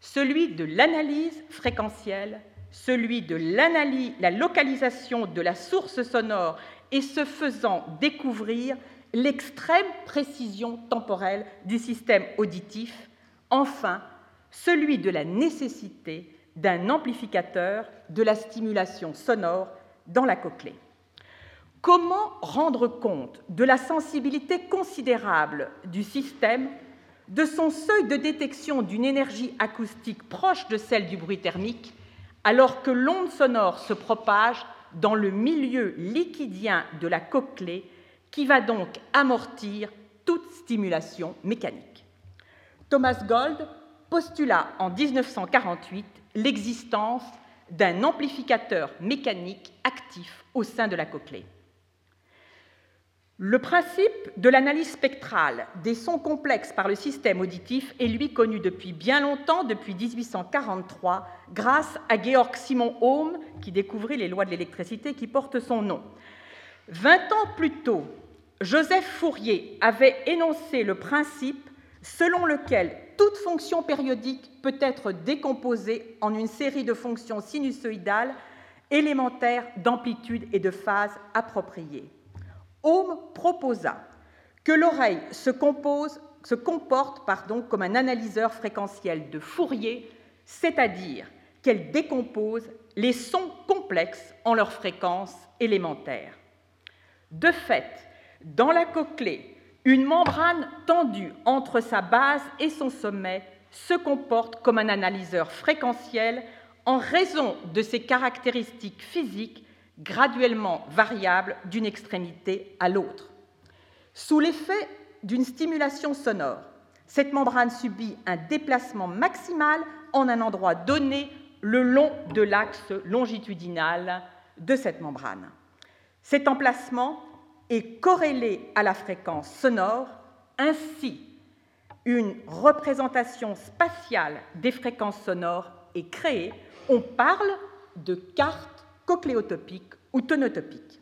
S4: Celui de l'analyse fréquentielle, celui de la localisation de la source sonore et se faisant découvrir l'extrême précision temporelle du système auditif, enfin celui de la nécessité d'un amplificateur de la stimulation sonore dans la cochlée. Comment rendre compte de la sensibilité considérable du système, de son seuil de détection d'une énergie acoustique proche de celle du bruit thermique, alors que l'onde sonore se propage dans le milieu liquidien de la cochlée qui va donc amortir toute stimulation mécanique. Thomas Gold postula en 1948 l'existence d'un amplificateur mécanique actif au sein de la cochlée. Le principe de l'analyse spectrale des sons complexes par le système auditif est lui connu depuis bien longtemps, depuis 1843, grâce à Georg Simon Ohm, qui découvrit les lois de l'électricité qui portent son nom. Vingt ans plus tôt, Joseph Fourier avait énoncé le principe selon lequel toute fonction périodique peut être décomposée en une série de fonctions sinusoïdales élémentaires d'amplitude et de phase appropriées. Ohm proposa que l'oreille se, comporte comme un analyseur fréquentiel de Fourier, c'est-à-dire qu'elle décompose les sons complexes en leurs fréquences élémentaires. De fait, dans la cochlée, une membrane tendue entre sa base et son sommet se comporte comme un analyseur fréquentiel en raison de ses caractéristiques physiques graduellement variable d'une extrémité à l'autre. Sous l'effet d'une stimulation sonore, cette membrane subit un déplacement maximal en un endroit donné le long de l'axe longitudinal de cette membrane. Cet emplacement est corrélé à la fréquence sonore, ainsi une représentation spatiale des fréquences sonores est créée. On parle de carte cochléotopique ou tonotopique.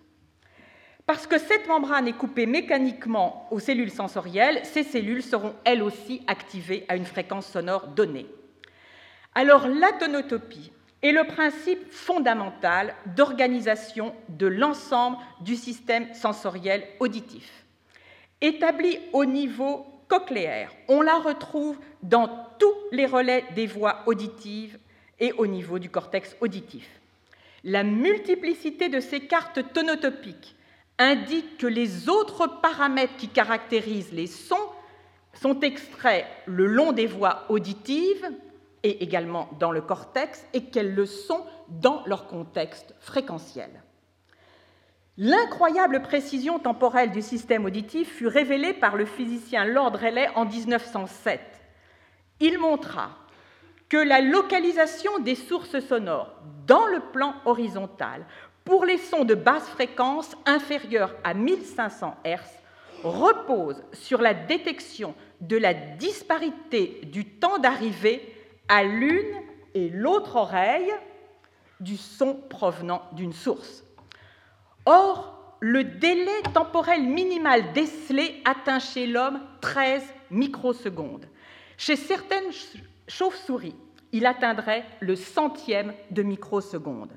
S4: Parce que cette membrane est coupée mécaniquement aux cellules sensorielles, ces cellules seront elles aussi activées à une fréquence sonore donnée. Alors la tonotopie est le principe fondamental d'organisation de l'ensemble du système sensoriel auditif. Établie au niveau cochléaire, on la retrouve dans tous les relais des voies auditives et au niveau du cortex auditif. La multiplicité de ces cartes tonotopiques indique que les autres paramètres qui caractérisent les sons sont extraits le long des voies auditives et également dans le cortex et qu'elles le sont dans leur contexte fréquentiel. L'incroyable précision temporelle du système auditif fut révélée par le physicien Lord Rayleigh en 1907. Il montra que la localisation des sources sonores dans le plan horizontal pour les sons de basse fréquence inférieurs à 1500 Hz repose sur la détection de la disparité du temps d'arrivée à l'une et l'autre oreille du son provenant d'une source. Or, le délai temporel minimal décelé atteint chez l'homme 13 microsecondes. Chez certaines chauve-souris, il atteindrait le centième de microseconde.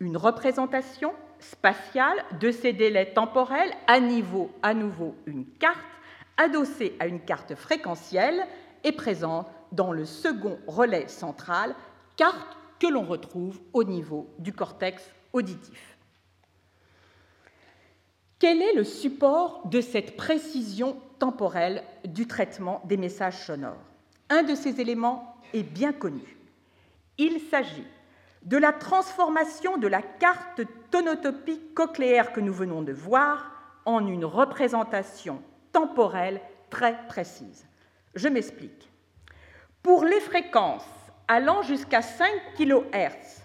S4: Une représentation spatiale de ces délais temporels à niveau à nouveau une carte adossée à une carte fréquentielle est présente dans le second relais central, carte que l'on retrouve au niveau du cortex auditif. Quel est le support de cette précision temporelle du traitement des messages sonores? Un de ces éléments est bien connu. Il s'agit de la transformation de la carte tonotopique cochléaire que nous venons de voir en une représentation temporelle très précise. Je m'explique. Pour les fréquences allant jusqu'à 5 kHz,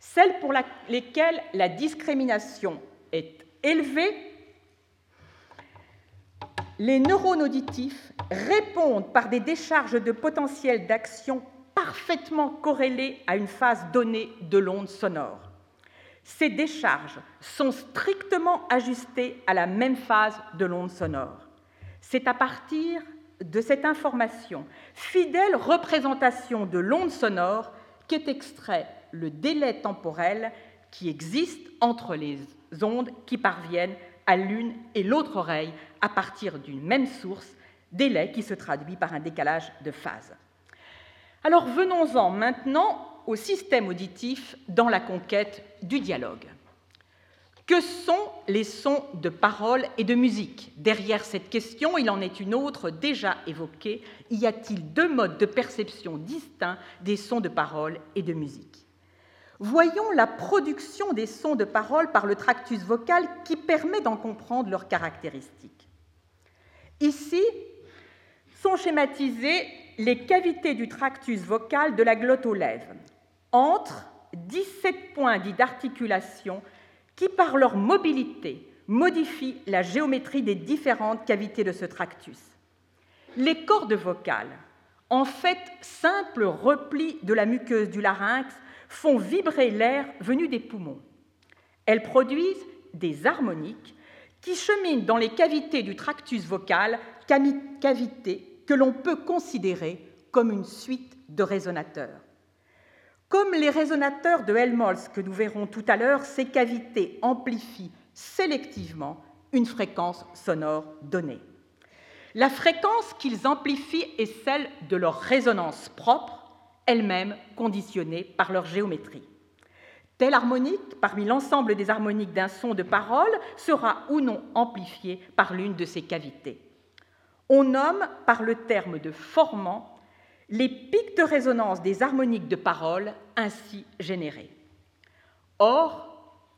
S4: celles pour lesquelles la discrimination est élevée, les neurones auditifs répondent par des décharges de potentiel d'action parfaitement corrélées à une phase donnée de l'onde sonore. Ces décharges sont strictement ajustées à la même phase de l'onde sonore. C'est à partir de cette information, fidèle représentation de l'onde sonore, qu'est extrait le délai temporel qui existe entre les ondes qui parviennent à l'une et l'autre oreille à partir d'une même source, délai qui se traduit par un décalage de phase. Alors venons-en maintenant au système auditif dans la conquête du dialogue. Que sont les sons de parole et de musique? Derrière cette question, il en est une autre déjà évoquée. Y a-t-il deux modes de perception distincts des sons de parole et de musique? Voyons la production des sons de parole par le tractus vocal qui permet d'en comprendre leurs caractéristiques. Ici sont schématisées les cavités du tractus vocal de la glotte aux lèvres, entre 17 points dits d'articulation qui, par leur mobilité, modifient la géométrie des différentes cavités de ce tractus. Les cordes vocales, en fait simples replis de la muqueuse du larynx, font vibrer l'air venu des poumons. Elles produisent des harmoniques qui cheminent dans les cavités du tractus vocal, cavités que l'on peut considérer comme une suite de résonateurs. Comme les résonateurs de Helmholtz que nous verrons tout à l'heure, ces cavités amplifient sélectivement une fréquence sonore donnée. La fréquence qu'ils amplifient est celle de leur résonance propre, elle-même conditionnée par leur géométrie. Telle harmonique, parmi l'ensemble des harmoniques d'un son de parole, sera ou non amplifiée par l'une de ces cavités. On nomme par le terme de formant les pics de résonance des harmoniques de parole ainsi générés. Or,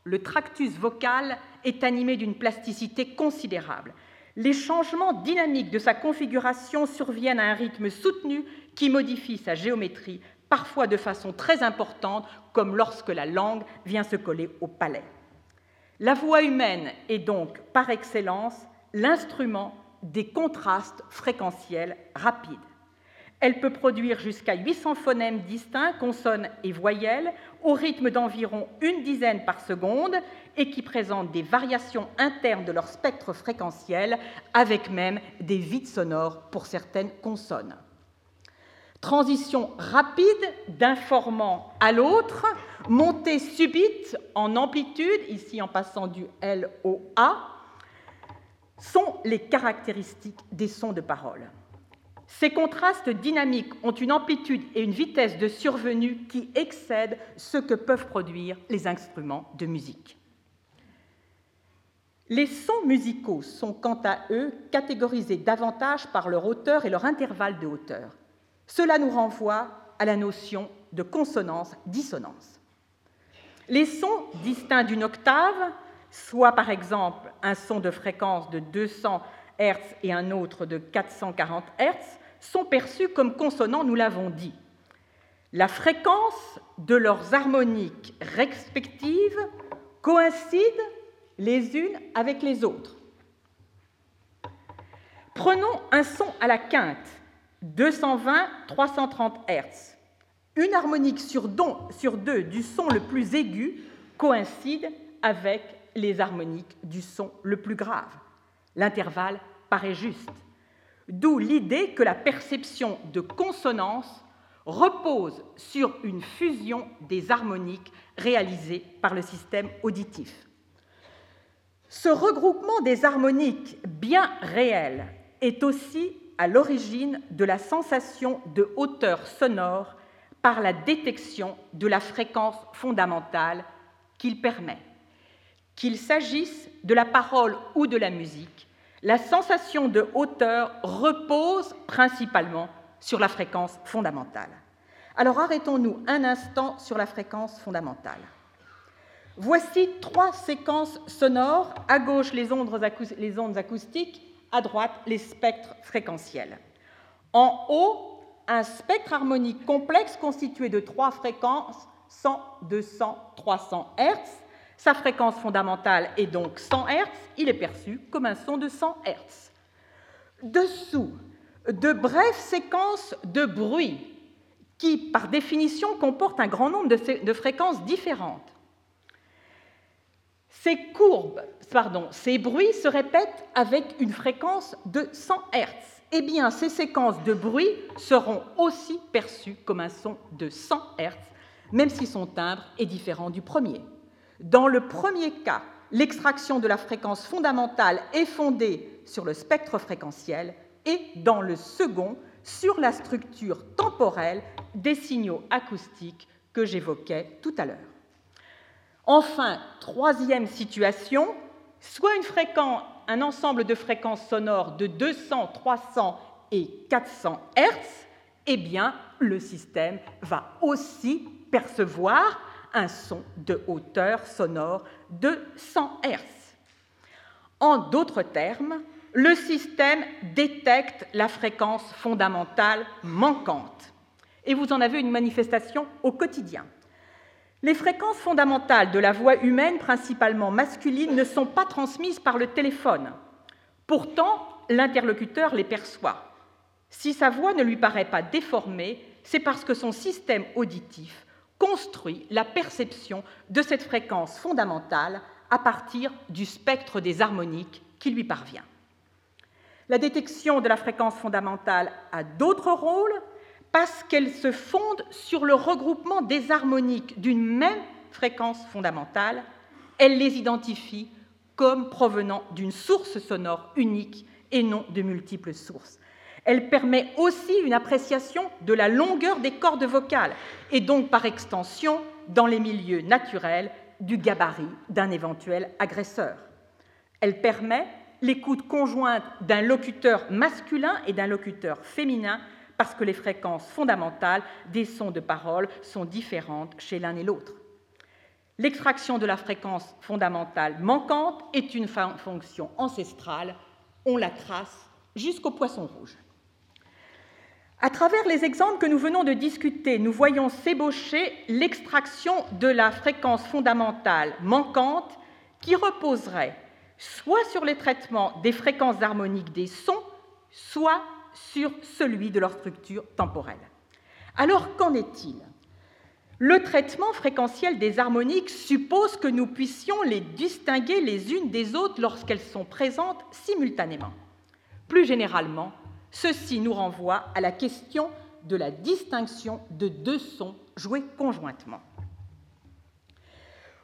S4: le tractus vocal est animé d'une plasticité considérable. Les changements dynamiques de sa configuration surviennent à un rythme soutenu qui modifie sa géométrie, parfois de façon très importante, comme lorsque la langue vient se coller au palais. La voix humaine est donc, par excellence, l'instrument des contrastes fréquentiels rapides. Elle peut produire jusqu'à 800 phonèmes distincts, consonnes et voyelles, au rythme d'environ une dizaine par seconde et qui présentent des variations internes de leur spectre fréquentiel, avec même des vides sonores pour certaines consonnes. Transition rapide d'un formant à l'autre, montée subite en amplitude, ici en passant du L au A, sont les caractéristiques des sons de parole. Ces contrastes dynamiques ont une amplitude et une vitesse de survenue qui excèdent ce que peuvent produire les instruments de musique. Les sons musicaux sont quant à eux catégorisés davantage par leur hauteur et leur intervalle de hauteur. Cela nous renvoie à la notion de consonance-dissonance. Les sons distincts d'une octave, soit par exemple un son de fréquence de 200 Hz et un autre de 440 Hz, sont perçus comme consonants, nous l'avons dit. La fréquence de leurs harmoniques respectives coïncide les unes avec les autres. Prenons un son à la quinte, 220-330 Hz. Une harmonique sur, sur deux du son le plus aigu coïncide avec les harmoniques du son le plus grave. L'intervalle paraît juste. D'où l'idée que la perception de consonance repose sur une fusion des harmoniques réalisées par le système auditif. Ce regroupement des harmoniques bien réelles est aussi à l'origine de la sensation de hauteur sonore par la détection de la fréquence fondamentale qu'il permet. Qu'il s'agisse de la parole ou de la musique, la sensation de hauteur repose principalement sur la fréquence fondamentale. Alors arrêtons-nous un instant sur la fréquence fondamentale. Voici trois séquences sonores, à gauche les ondes, acoustiques, à droite les spectres fréquentiels. En haut, un spectre harmonique complexe constitué de trois fréquences 100, 200, 300 Hz sa fréquence fondamentale est donc 100 Hz, il est perçu comme un son de 100 Hz. Dessous, de brèves séquences de bruit qui, par définition, comporte un grand nombre de, fréquences différentes. Ces courbes, pardon, ces bruits se répètent avec une fréquence de 100 Hz. Eh bien, ces séquences de bruit seront aussi perçues comme un son de 100 Hz, même si son timbre est différent du premier. Dans le premier cas, l'extraction de la fréquence fondamentale est fondée sur le spectre fréquentiel et dans le second, sur la structure temporelle des signaux acoustiques que j'évoquais tout à l'heure. Enfin, troisième situation, soit un ensemble de fréquences sonores de 200, 300 et 400 Hz, eh bien, le système va aussi percevoir un son de hauteur sonore de 100 Hz. En d'autres termes, le système détecte la fréquence fondamentale manquante. Et vous en avez une manifestation au quotidien. Les fréquences fondamentales de la voix humaine, principalement masculine, ne sont pas transmises par le téléphone. Pourtant, l'interlocuteur les perçoit. Si sa voix ne lui paraît pas déformée, c'est parce que son système auditif construit la perception de cette fréquence fondamentale à partir du spectre des harmoniques qui lui parvient. La détection de la fréquence fondamentale a d'autres rôles parce qu'elle se fonde sur le regroupement des harmoniques d'une même fréquence fondamentale. Elle les identifie comme provenant d'une source sonore unique et non de multiples sources. Elle permet aussi une appréciation de la longueur des cordes vocales et donc par extension, dans les milieux naturels, du gabarit d'un éventuel agresseur. Elle permet l'écoute conjointe d'un locuteur masculin et d'un locuteur féminin parce que les fréquences fondamentales des sons de parole sont différentes chez l'un et l'autre. L'extraction de la fréquence fondamentale manquante est une fonction ancestrale, on la trace jusqu'au poisson rouge. À travers les exemples que nous venons de discuter, nous voyons s'ébaucher l'extraction de la fréquence fondamentale manquante qui reposerait soit sur les traitements des fréquences harmoniques des sons, soit sur celui de leur structure temporelle. Alors qu'en est-il? Le traitement fréquentiel des harmoniques suppose que nous puissions les distinguer les unes des autres lorsqu'elles sont présentes simultanément. Plus généralement, ceci nous renvoie à la question de la distinction de deux sons joués conjointement.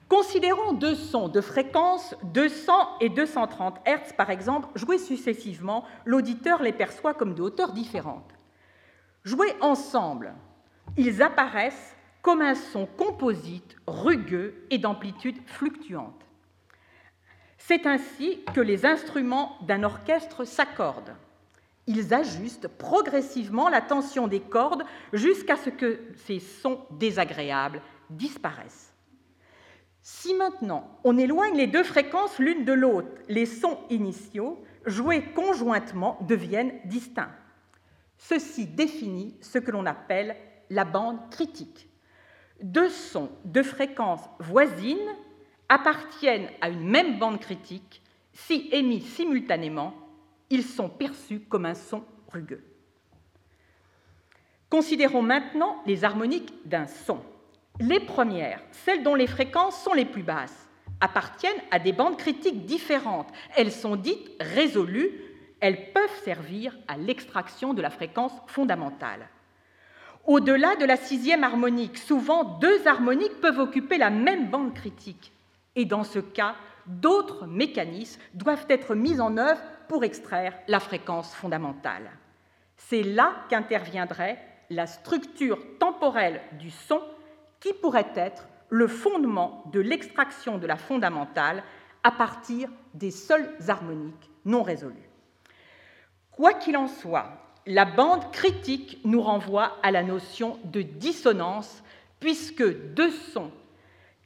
S4: Considérons deux sons de fréquence 200 et 230 Hz, par exemple, joués successivement, l'auditeur les perçoit comme de hauteurs différentes. Joués ensemble, ils apparaissent comme un son composite, rugueux et d'amplitude fluctuante. C'est ainsi que les instruments d'un orchestre s'accordent. Ils ajustent progressivement la tension des cordes jusqu'à ce que ces sons désagréables disparaissent. Si maintenant on éloigne les deux fréquences l'une de l'autre, les sons initiaux joués conjointement deviennent distincts. Ceci définit ce que l'on appelle la bande critique. Deux sons de fréquences voisines appartiennent à une même bande critique. Si émis simultanément, ils sont perçus comme un son rugueux. Considérons maintenant les harmoniques d'un son. Les premières, celles dont les fréquences sont les plus basses, appartiennent à des bandes critiques différentes. Elles sont dites résolues, elles peuvent servir à l'extraction de la fréquence fondamentale. Au-delà de la sixième harmonique, souvent deux harmoniques peuvent occuper la même bande critique. Et dans ce cas, d'autres mécanismes doivent être mis en œuvre pour extraire la fréquence fondamentale. C'est là qu'interviendrait la structure temporelle du son qui pourrait être le fondement de l'extraction de la fondamentale à partir des seules harmoniques non résolues. Quoi qu'il en soit, la bande critique nous renvoie à la notion de dissonance, puisque deux sons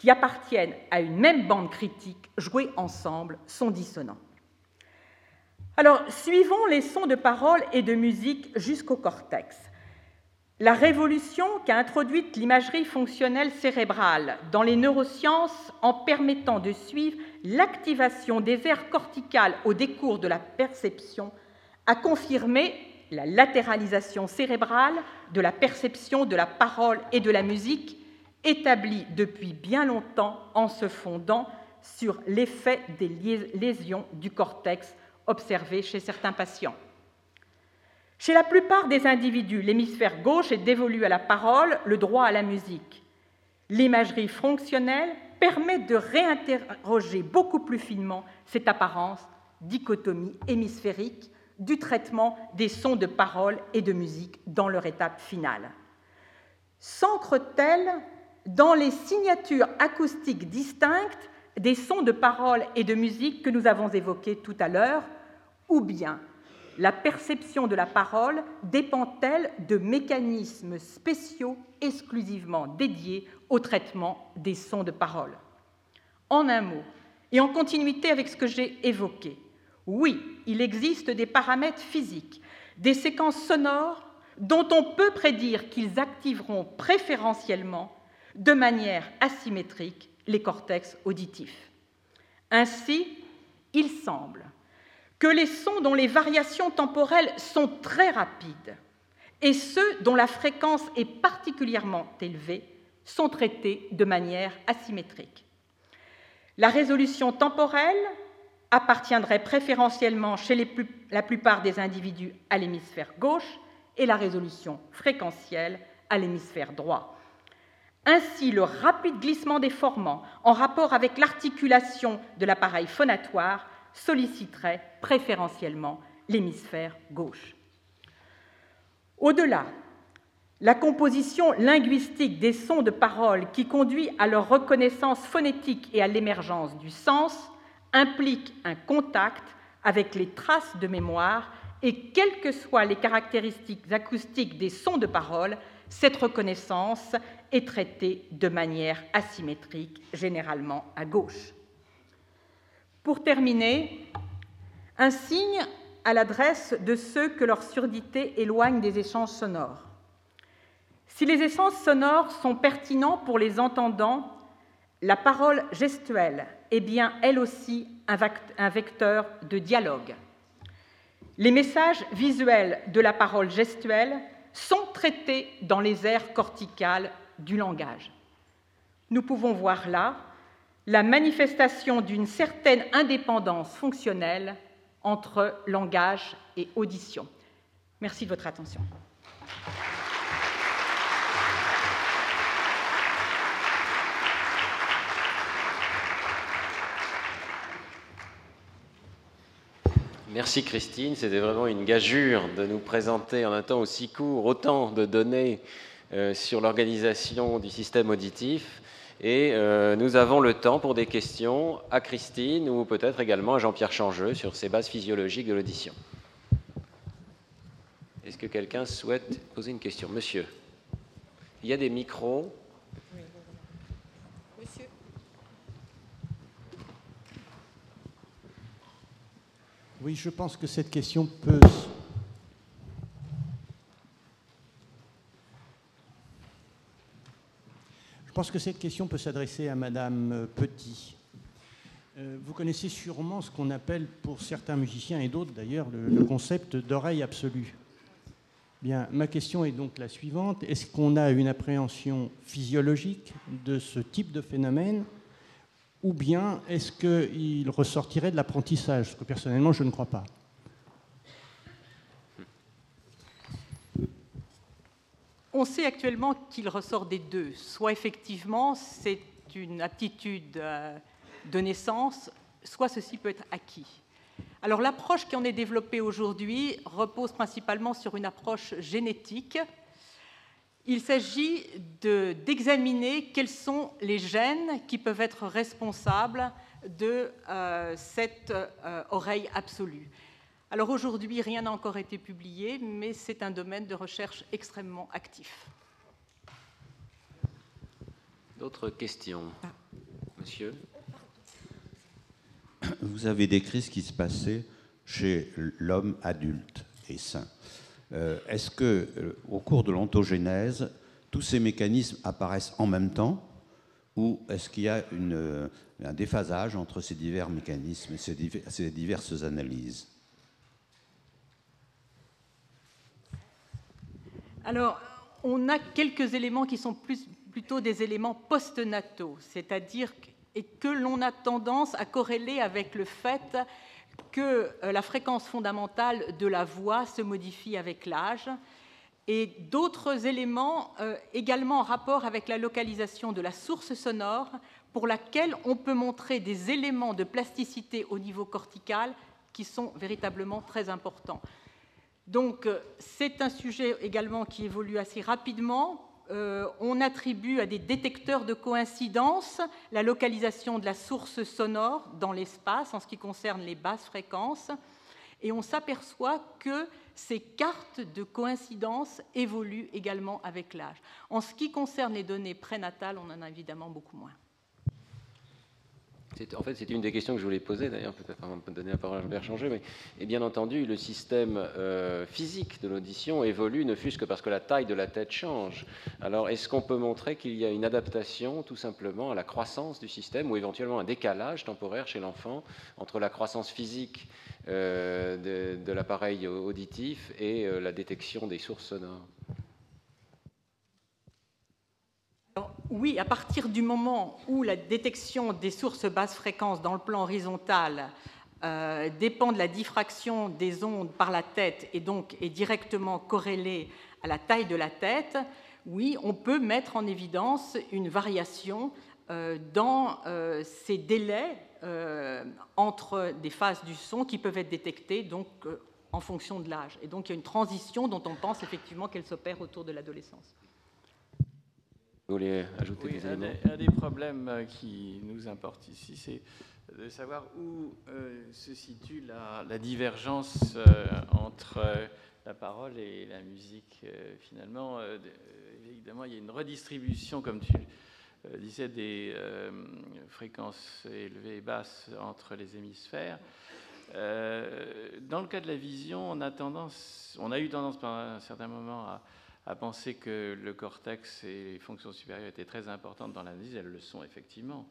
S4: qui appartiennent à une même bande critique joués ensemble sont dissonants. Alors, suivons les sons de parole et de musique jusqu'au cortex. La révolution qu'a introduite l'imagerie fonctionnelle cérébrale dans les neurosciences en permettant de suivre l'activation des aires corticales au décours de la perception a confirmé la latéralisation cérébrale de la perception de la parole et de la musique, établie depuis bien longtemps en se fondant sur l'effet des lésions du cortex observées chez certains patients. Chez la plupart des individus, l'hémisphère gauche est dévolu à la parole, le droit à la musique. L'imagerie fonctionnelle permet de réinterroger beaucoup plus finement cette apparence dichotomie hémisphérique du traitement des sons de parole et de musique dans leur étape finale. S'ancre-t-elle dans les signatures acoustiques distinctes des sons de parole et de musique que nous avons évoqués tout à l'heure, ou bien la perception de la parole dépend-elle de mécanismes spéciaux exclusivement dédiés au traitement des sons de parole? En un mot, et en continuité avec ce que j'ai évoqué, oui, il existe des paramètres physiques, des séquences sonores dont on peut prédire qu'ils activeront préférentiellement, de manière asymétrique, les cortex auditifs. Ainsi, il semble que les sons dont les variations temporelles sont très rapides et ceux dont la fréquence est particulièrement élevée sont traités de manière asymétrique. La résolution temporelle appartiendrait préférentiellement chez la plupart des individus à l'hémisphère gauche et la résolution fréquentielle à l'hémisphère droit. Ainsi, le rapide glissement des formants en rapport avec l'articulation de l'appareil phonatoire solliciterait préférentiellement l'hémisphère gauche. Au-delà, la composition linguistique des sons de parole qui conduit à leur reconnaissance phonétique et à l'émergence du sens implique un contact avec les traces de mémoire et quelles que soient les caractéristiques acoustiques des sons de parole, cette reconnaissance est traitée de manière asymétrique, généralement à gauche. Pour terminer, un signe à l'adresse de ceux que leur surdité éloigne des échanges sonores. Si les essences sonores sont pertinents pour les entendants, la parole gestuelle est bien elle aussi un vecteur de dialogue. Les messages visuels de la parole gestuelle sont traités dans les aires corticales du langage. Nous pouvons voir là la manifestation d'une certaine indépendance fonctionnelle entre langage et audition. Merci de votre attention.
S3: Merci Christine, c'était vraiment une gageure de nous présenter en un temps aussi court autant de données euh, sur l'organisation du système auditif. Et euh, nous avons le temps pour des questions à Christine ou peut-être également à Jean-Pierre Changeux sur ces bases physiologiques de l'audition. Est-ce que quelqu'un souhaite poser une question? Monsieur, il y a des micros.
S5: Oui, je pense que cette question peut... Je pense que cette question peut s'adresser à Madame Petit. Euh, vous connaissez sûrement ce qu'on appelle, pour certains musiciens et d'autres d'ailleurs, le, concept d'oreille absolue. Bien, ma question est donc la suivante. Est-ce qu'on a une appréhension physiologique de ce type de phénomène ou bien est-ce qu'il ressortirait de l'apprentissage Ce que personnellement, je ne crois pas.
S4: On sait actuellement qu'il ressort des deux. Soit effectivement, c'est une aptitude euh, de naissance, soit ceci peut être acquis. Alors l'approche qui en est développée aujourd'hui repose principalement sur une approche génétique il s'agit d'examiner quels sont les gènes qui peuvent être responsables de euh, cette euh, oreille absolue. Alors aujourd'hui, rien n'a encore été publié, mais c'est un domaine de recherche extrêmement actif.
S3: D'autres questions? Monsieur?
S6: Vous avez décrit ce qui se passait chez l'homme adulte et sain. Euh, est-ce que, euh, au cours de l'ontogénèse, tous ces mécanismes apparaissent en même temps ou est-ce qu'il y a euh, un déphasage entre ces divers mécanismes et ces, diverses analyses?
S4: Alors, on a quelques éléments qui sont plus, plutôt des éléments postnataux, c'est-à-dire et que l'on a tendance à corréler avec le fait que euh, la fréquence fondamentale de la voix se modifie avec l'âge et d'autres éléments euh, également en rapport avec la localisation de la source sonore pour laquelle on peut montrer des éléments de plasticité au niveau cortical qui sont véritablement très importants. Donc euh, c'est un sujet également qui évolue assez rapidement. Euh, on attribue à des détecteurs de coïncidence la localisation de la source sonore dans l'espace en ce qui concerne les basses fréquences. Et on s'aperçoit que ces cartes de coïncidence évoluent également avec l'âge. En ce qui concerne les données prénatales, on en a évidemment beaucoup moins.
S3: En fait, c'est une des questions que je voulais poser, d'ailleurs, peut-être avant de donner la parole à Jean-Pierre Changer, mais et bien entendu, le système euh, physique de l'audition évolue, ne fût-ce que parce que la taille de la tête change. Alors, est-ce qu'on peut montrer qu'il y a une adaptation, tout simplement, à la croissance du système, ou éventuellement un décalage temporaire chez l'enfant entre la croissance physique euh, de, l'appareil auditif et euh, la détection des sources sonores?
S4: Oui, à partir du moment où la détection des sources basse fréquence dans le plan horizontal euh, dépend de la diffraction des ondes par la tête et donc est directement corrélée à la taille de la tête, oui, on peut mettre en évidence une variation euh, dans euh, ces délais entre des phases du son qui peuvent être détectées donc, en fonction de l'âge. Et donc il y a une transition dont on pense effectivement qu'elle s'opère autour de l'adolescence.
S3: Vous voulez ajouter des
S2: un,
S3: éléments
S2: un, des problèmes euh, qui nous importe ici, c'est de savoir où euh, se situe la, la divergence euh, entre la parole et la musique. finalement, évidemment, il y a une redistribution, comme tu disais, des fréquences élevées et basses entre les hémisphères. dans le cas de la vision, on a, tendance, on a eu tendance pendant un certain moment à à penser que le cortex et les fonctions supérieures étaient très importantes dans l'analyse, elles le sont effectivement.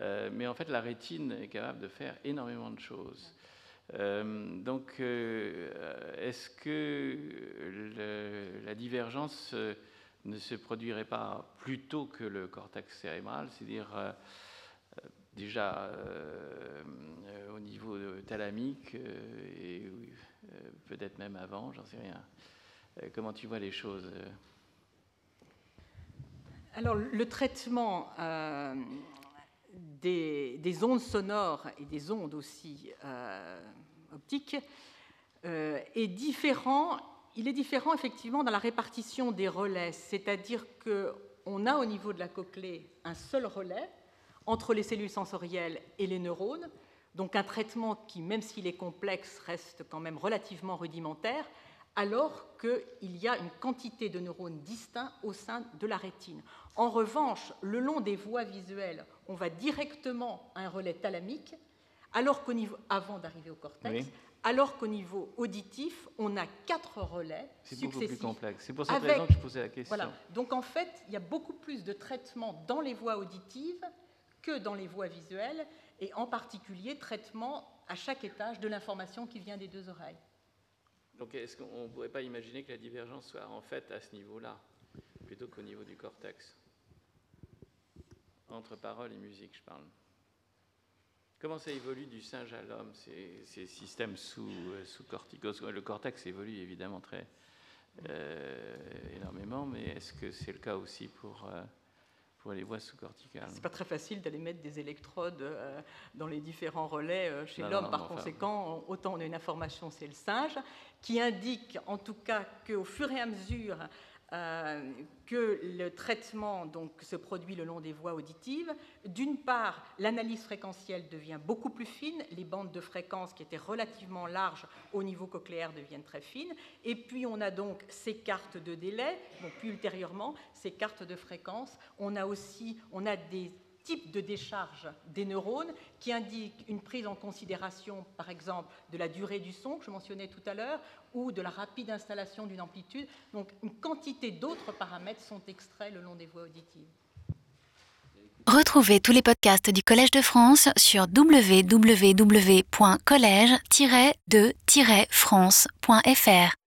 S2: Euh, mais en fait, la rétine est capable de faire énormément de choses. Euh, donc, euh, est-ce que la divergence ne se produirait pas plus tôt que le cortex cérébral, c'est-à-dire déjà au niveau thalamique et peut-être même avant, j'en sais rien. Euh, comment tu vois les choses euh?
S4: Alors, le traitement euh, des, ondes sonores et des ondes aussi optiques est différent. Il est différent effectivement dans la répartition des relais, c'est-à-dire qu'on a au niveau de la cochlée un seul relais entre les cellules sensorielles et les neurones, donc un traitement qui, même s'il est complexe, reste quand même relativement rudimentaire, alors qu'il y a une quantité de neurones distincts au sein de la rétine. En revanche, le long des voies visuelles, on va directement à un relais thalamique, alors qu'au niveau, avant d'arriver au cortex, alors qu'au niveau auditif, on a quatre relais
S2: C'est beaucoup plus complexe. C'est pour cette raison que je posais la question.
S4: Voilà. Donc en fait, il y a beaucoup plus de traitements dans les voies auditives que dans les voies visuelles, et en particulier traitement à chaque étage de l'information qui vient des deux oreilles.
S2: Donc est-ce qu'on ne pourrait pas imaginer que la divergence soit en fait à ce niveau-là, plutôt qu'au niveau du cortex? Entre parole et musique, je parle. Comment ça évolue du singe à l'homme, ces, systèmes sous, euh, sous corticos? Le cortex évolue évidemment très euh, énormément, mais est-ce que c'est le cas aussi pour... Euh, pour les voies sous-corticales.
S4: C'est pas très facile d'aller mettre des électrodes euh, dans les différents relais euh, chez l'homme. Par conséquent, autant on a une information, c'est le singe, qui indique en tout cas qu'au fur et à mesure euh, que le traitement donc, se produit le long des voies auditives. D'une part, l'analyse fréquentielle devient beaucoup plus fine, les bandes de fréquences qui étaient relativement larges au niveau cochléaire deviennent très fines, et puis on a donc ces cartes de délai, donc puis ultérieurement ces cartes de fréquence. On a aussi on a des type de décharge des neurones qui indique une prise en considération, par exemple, de la durée du son que je mentionnais tout à l'heure, ou de la rapide installation d'une amplitude. Donc une quantité d'autres paramètres sont extraits le long des voies auditives.
S1: Retrouvez tous les podcasts du Collège de France sur www.collège-de-france.fr.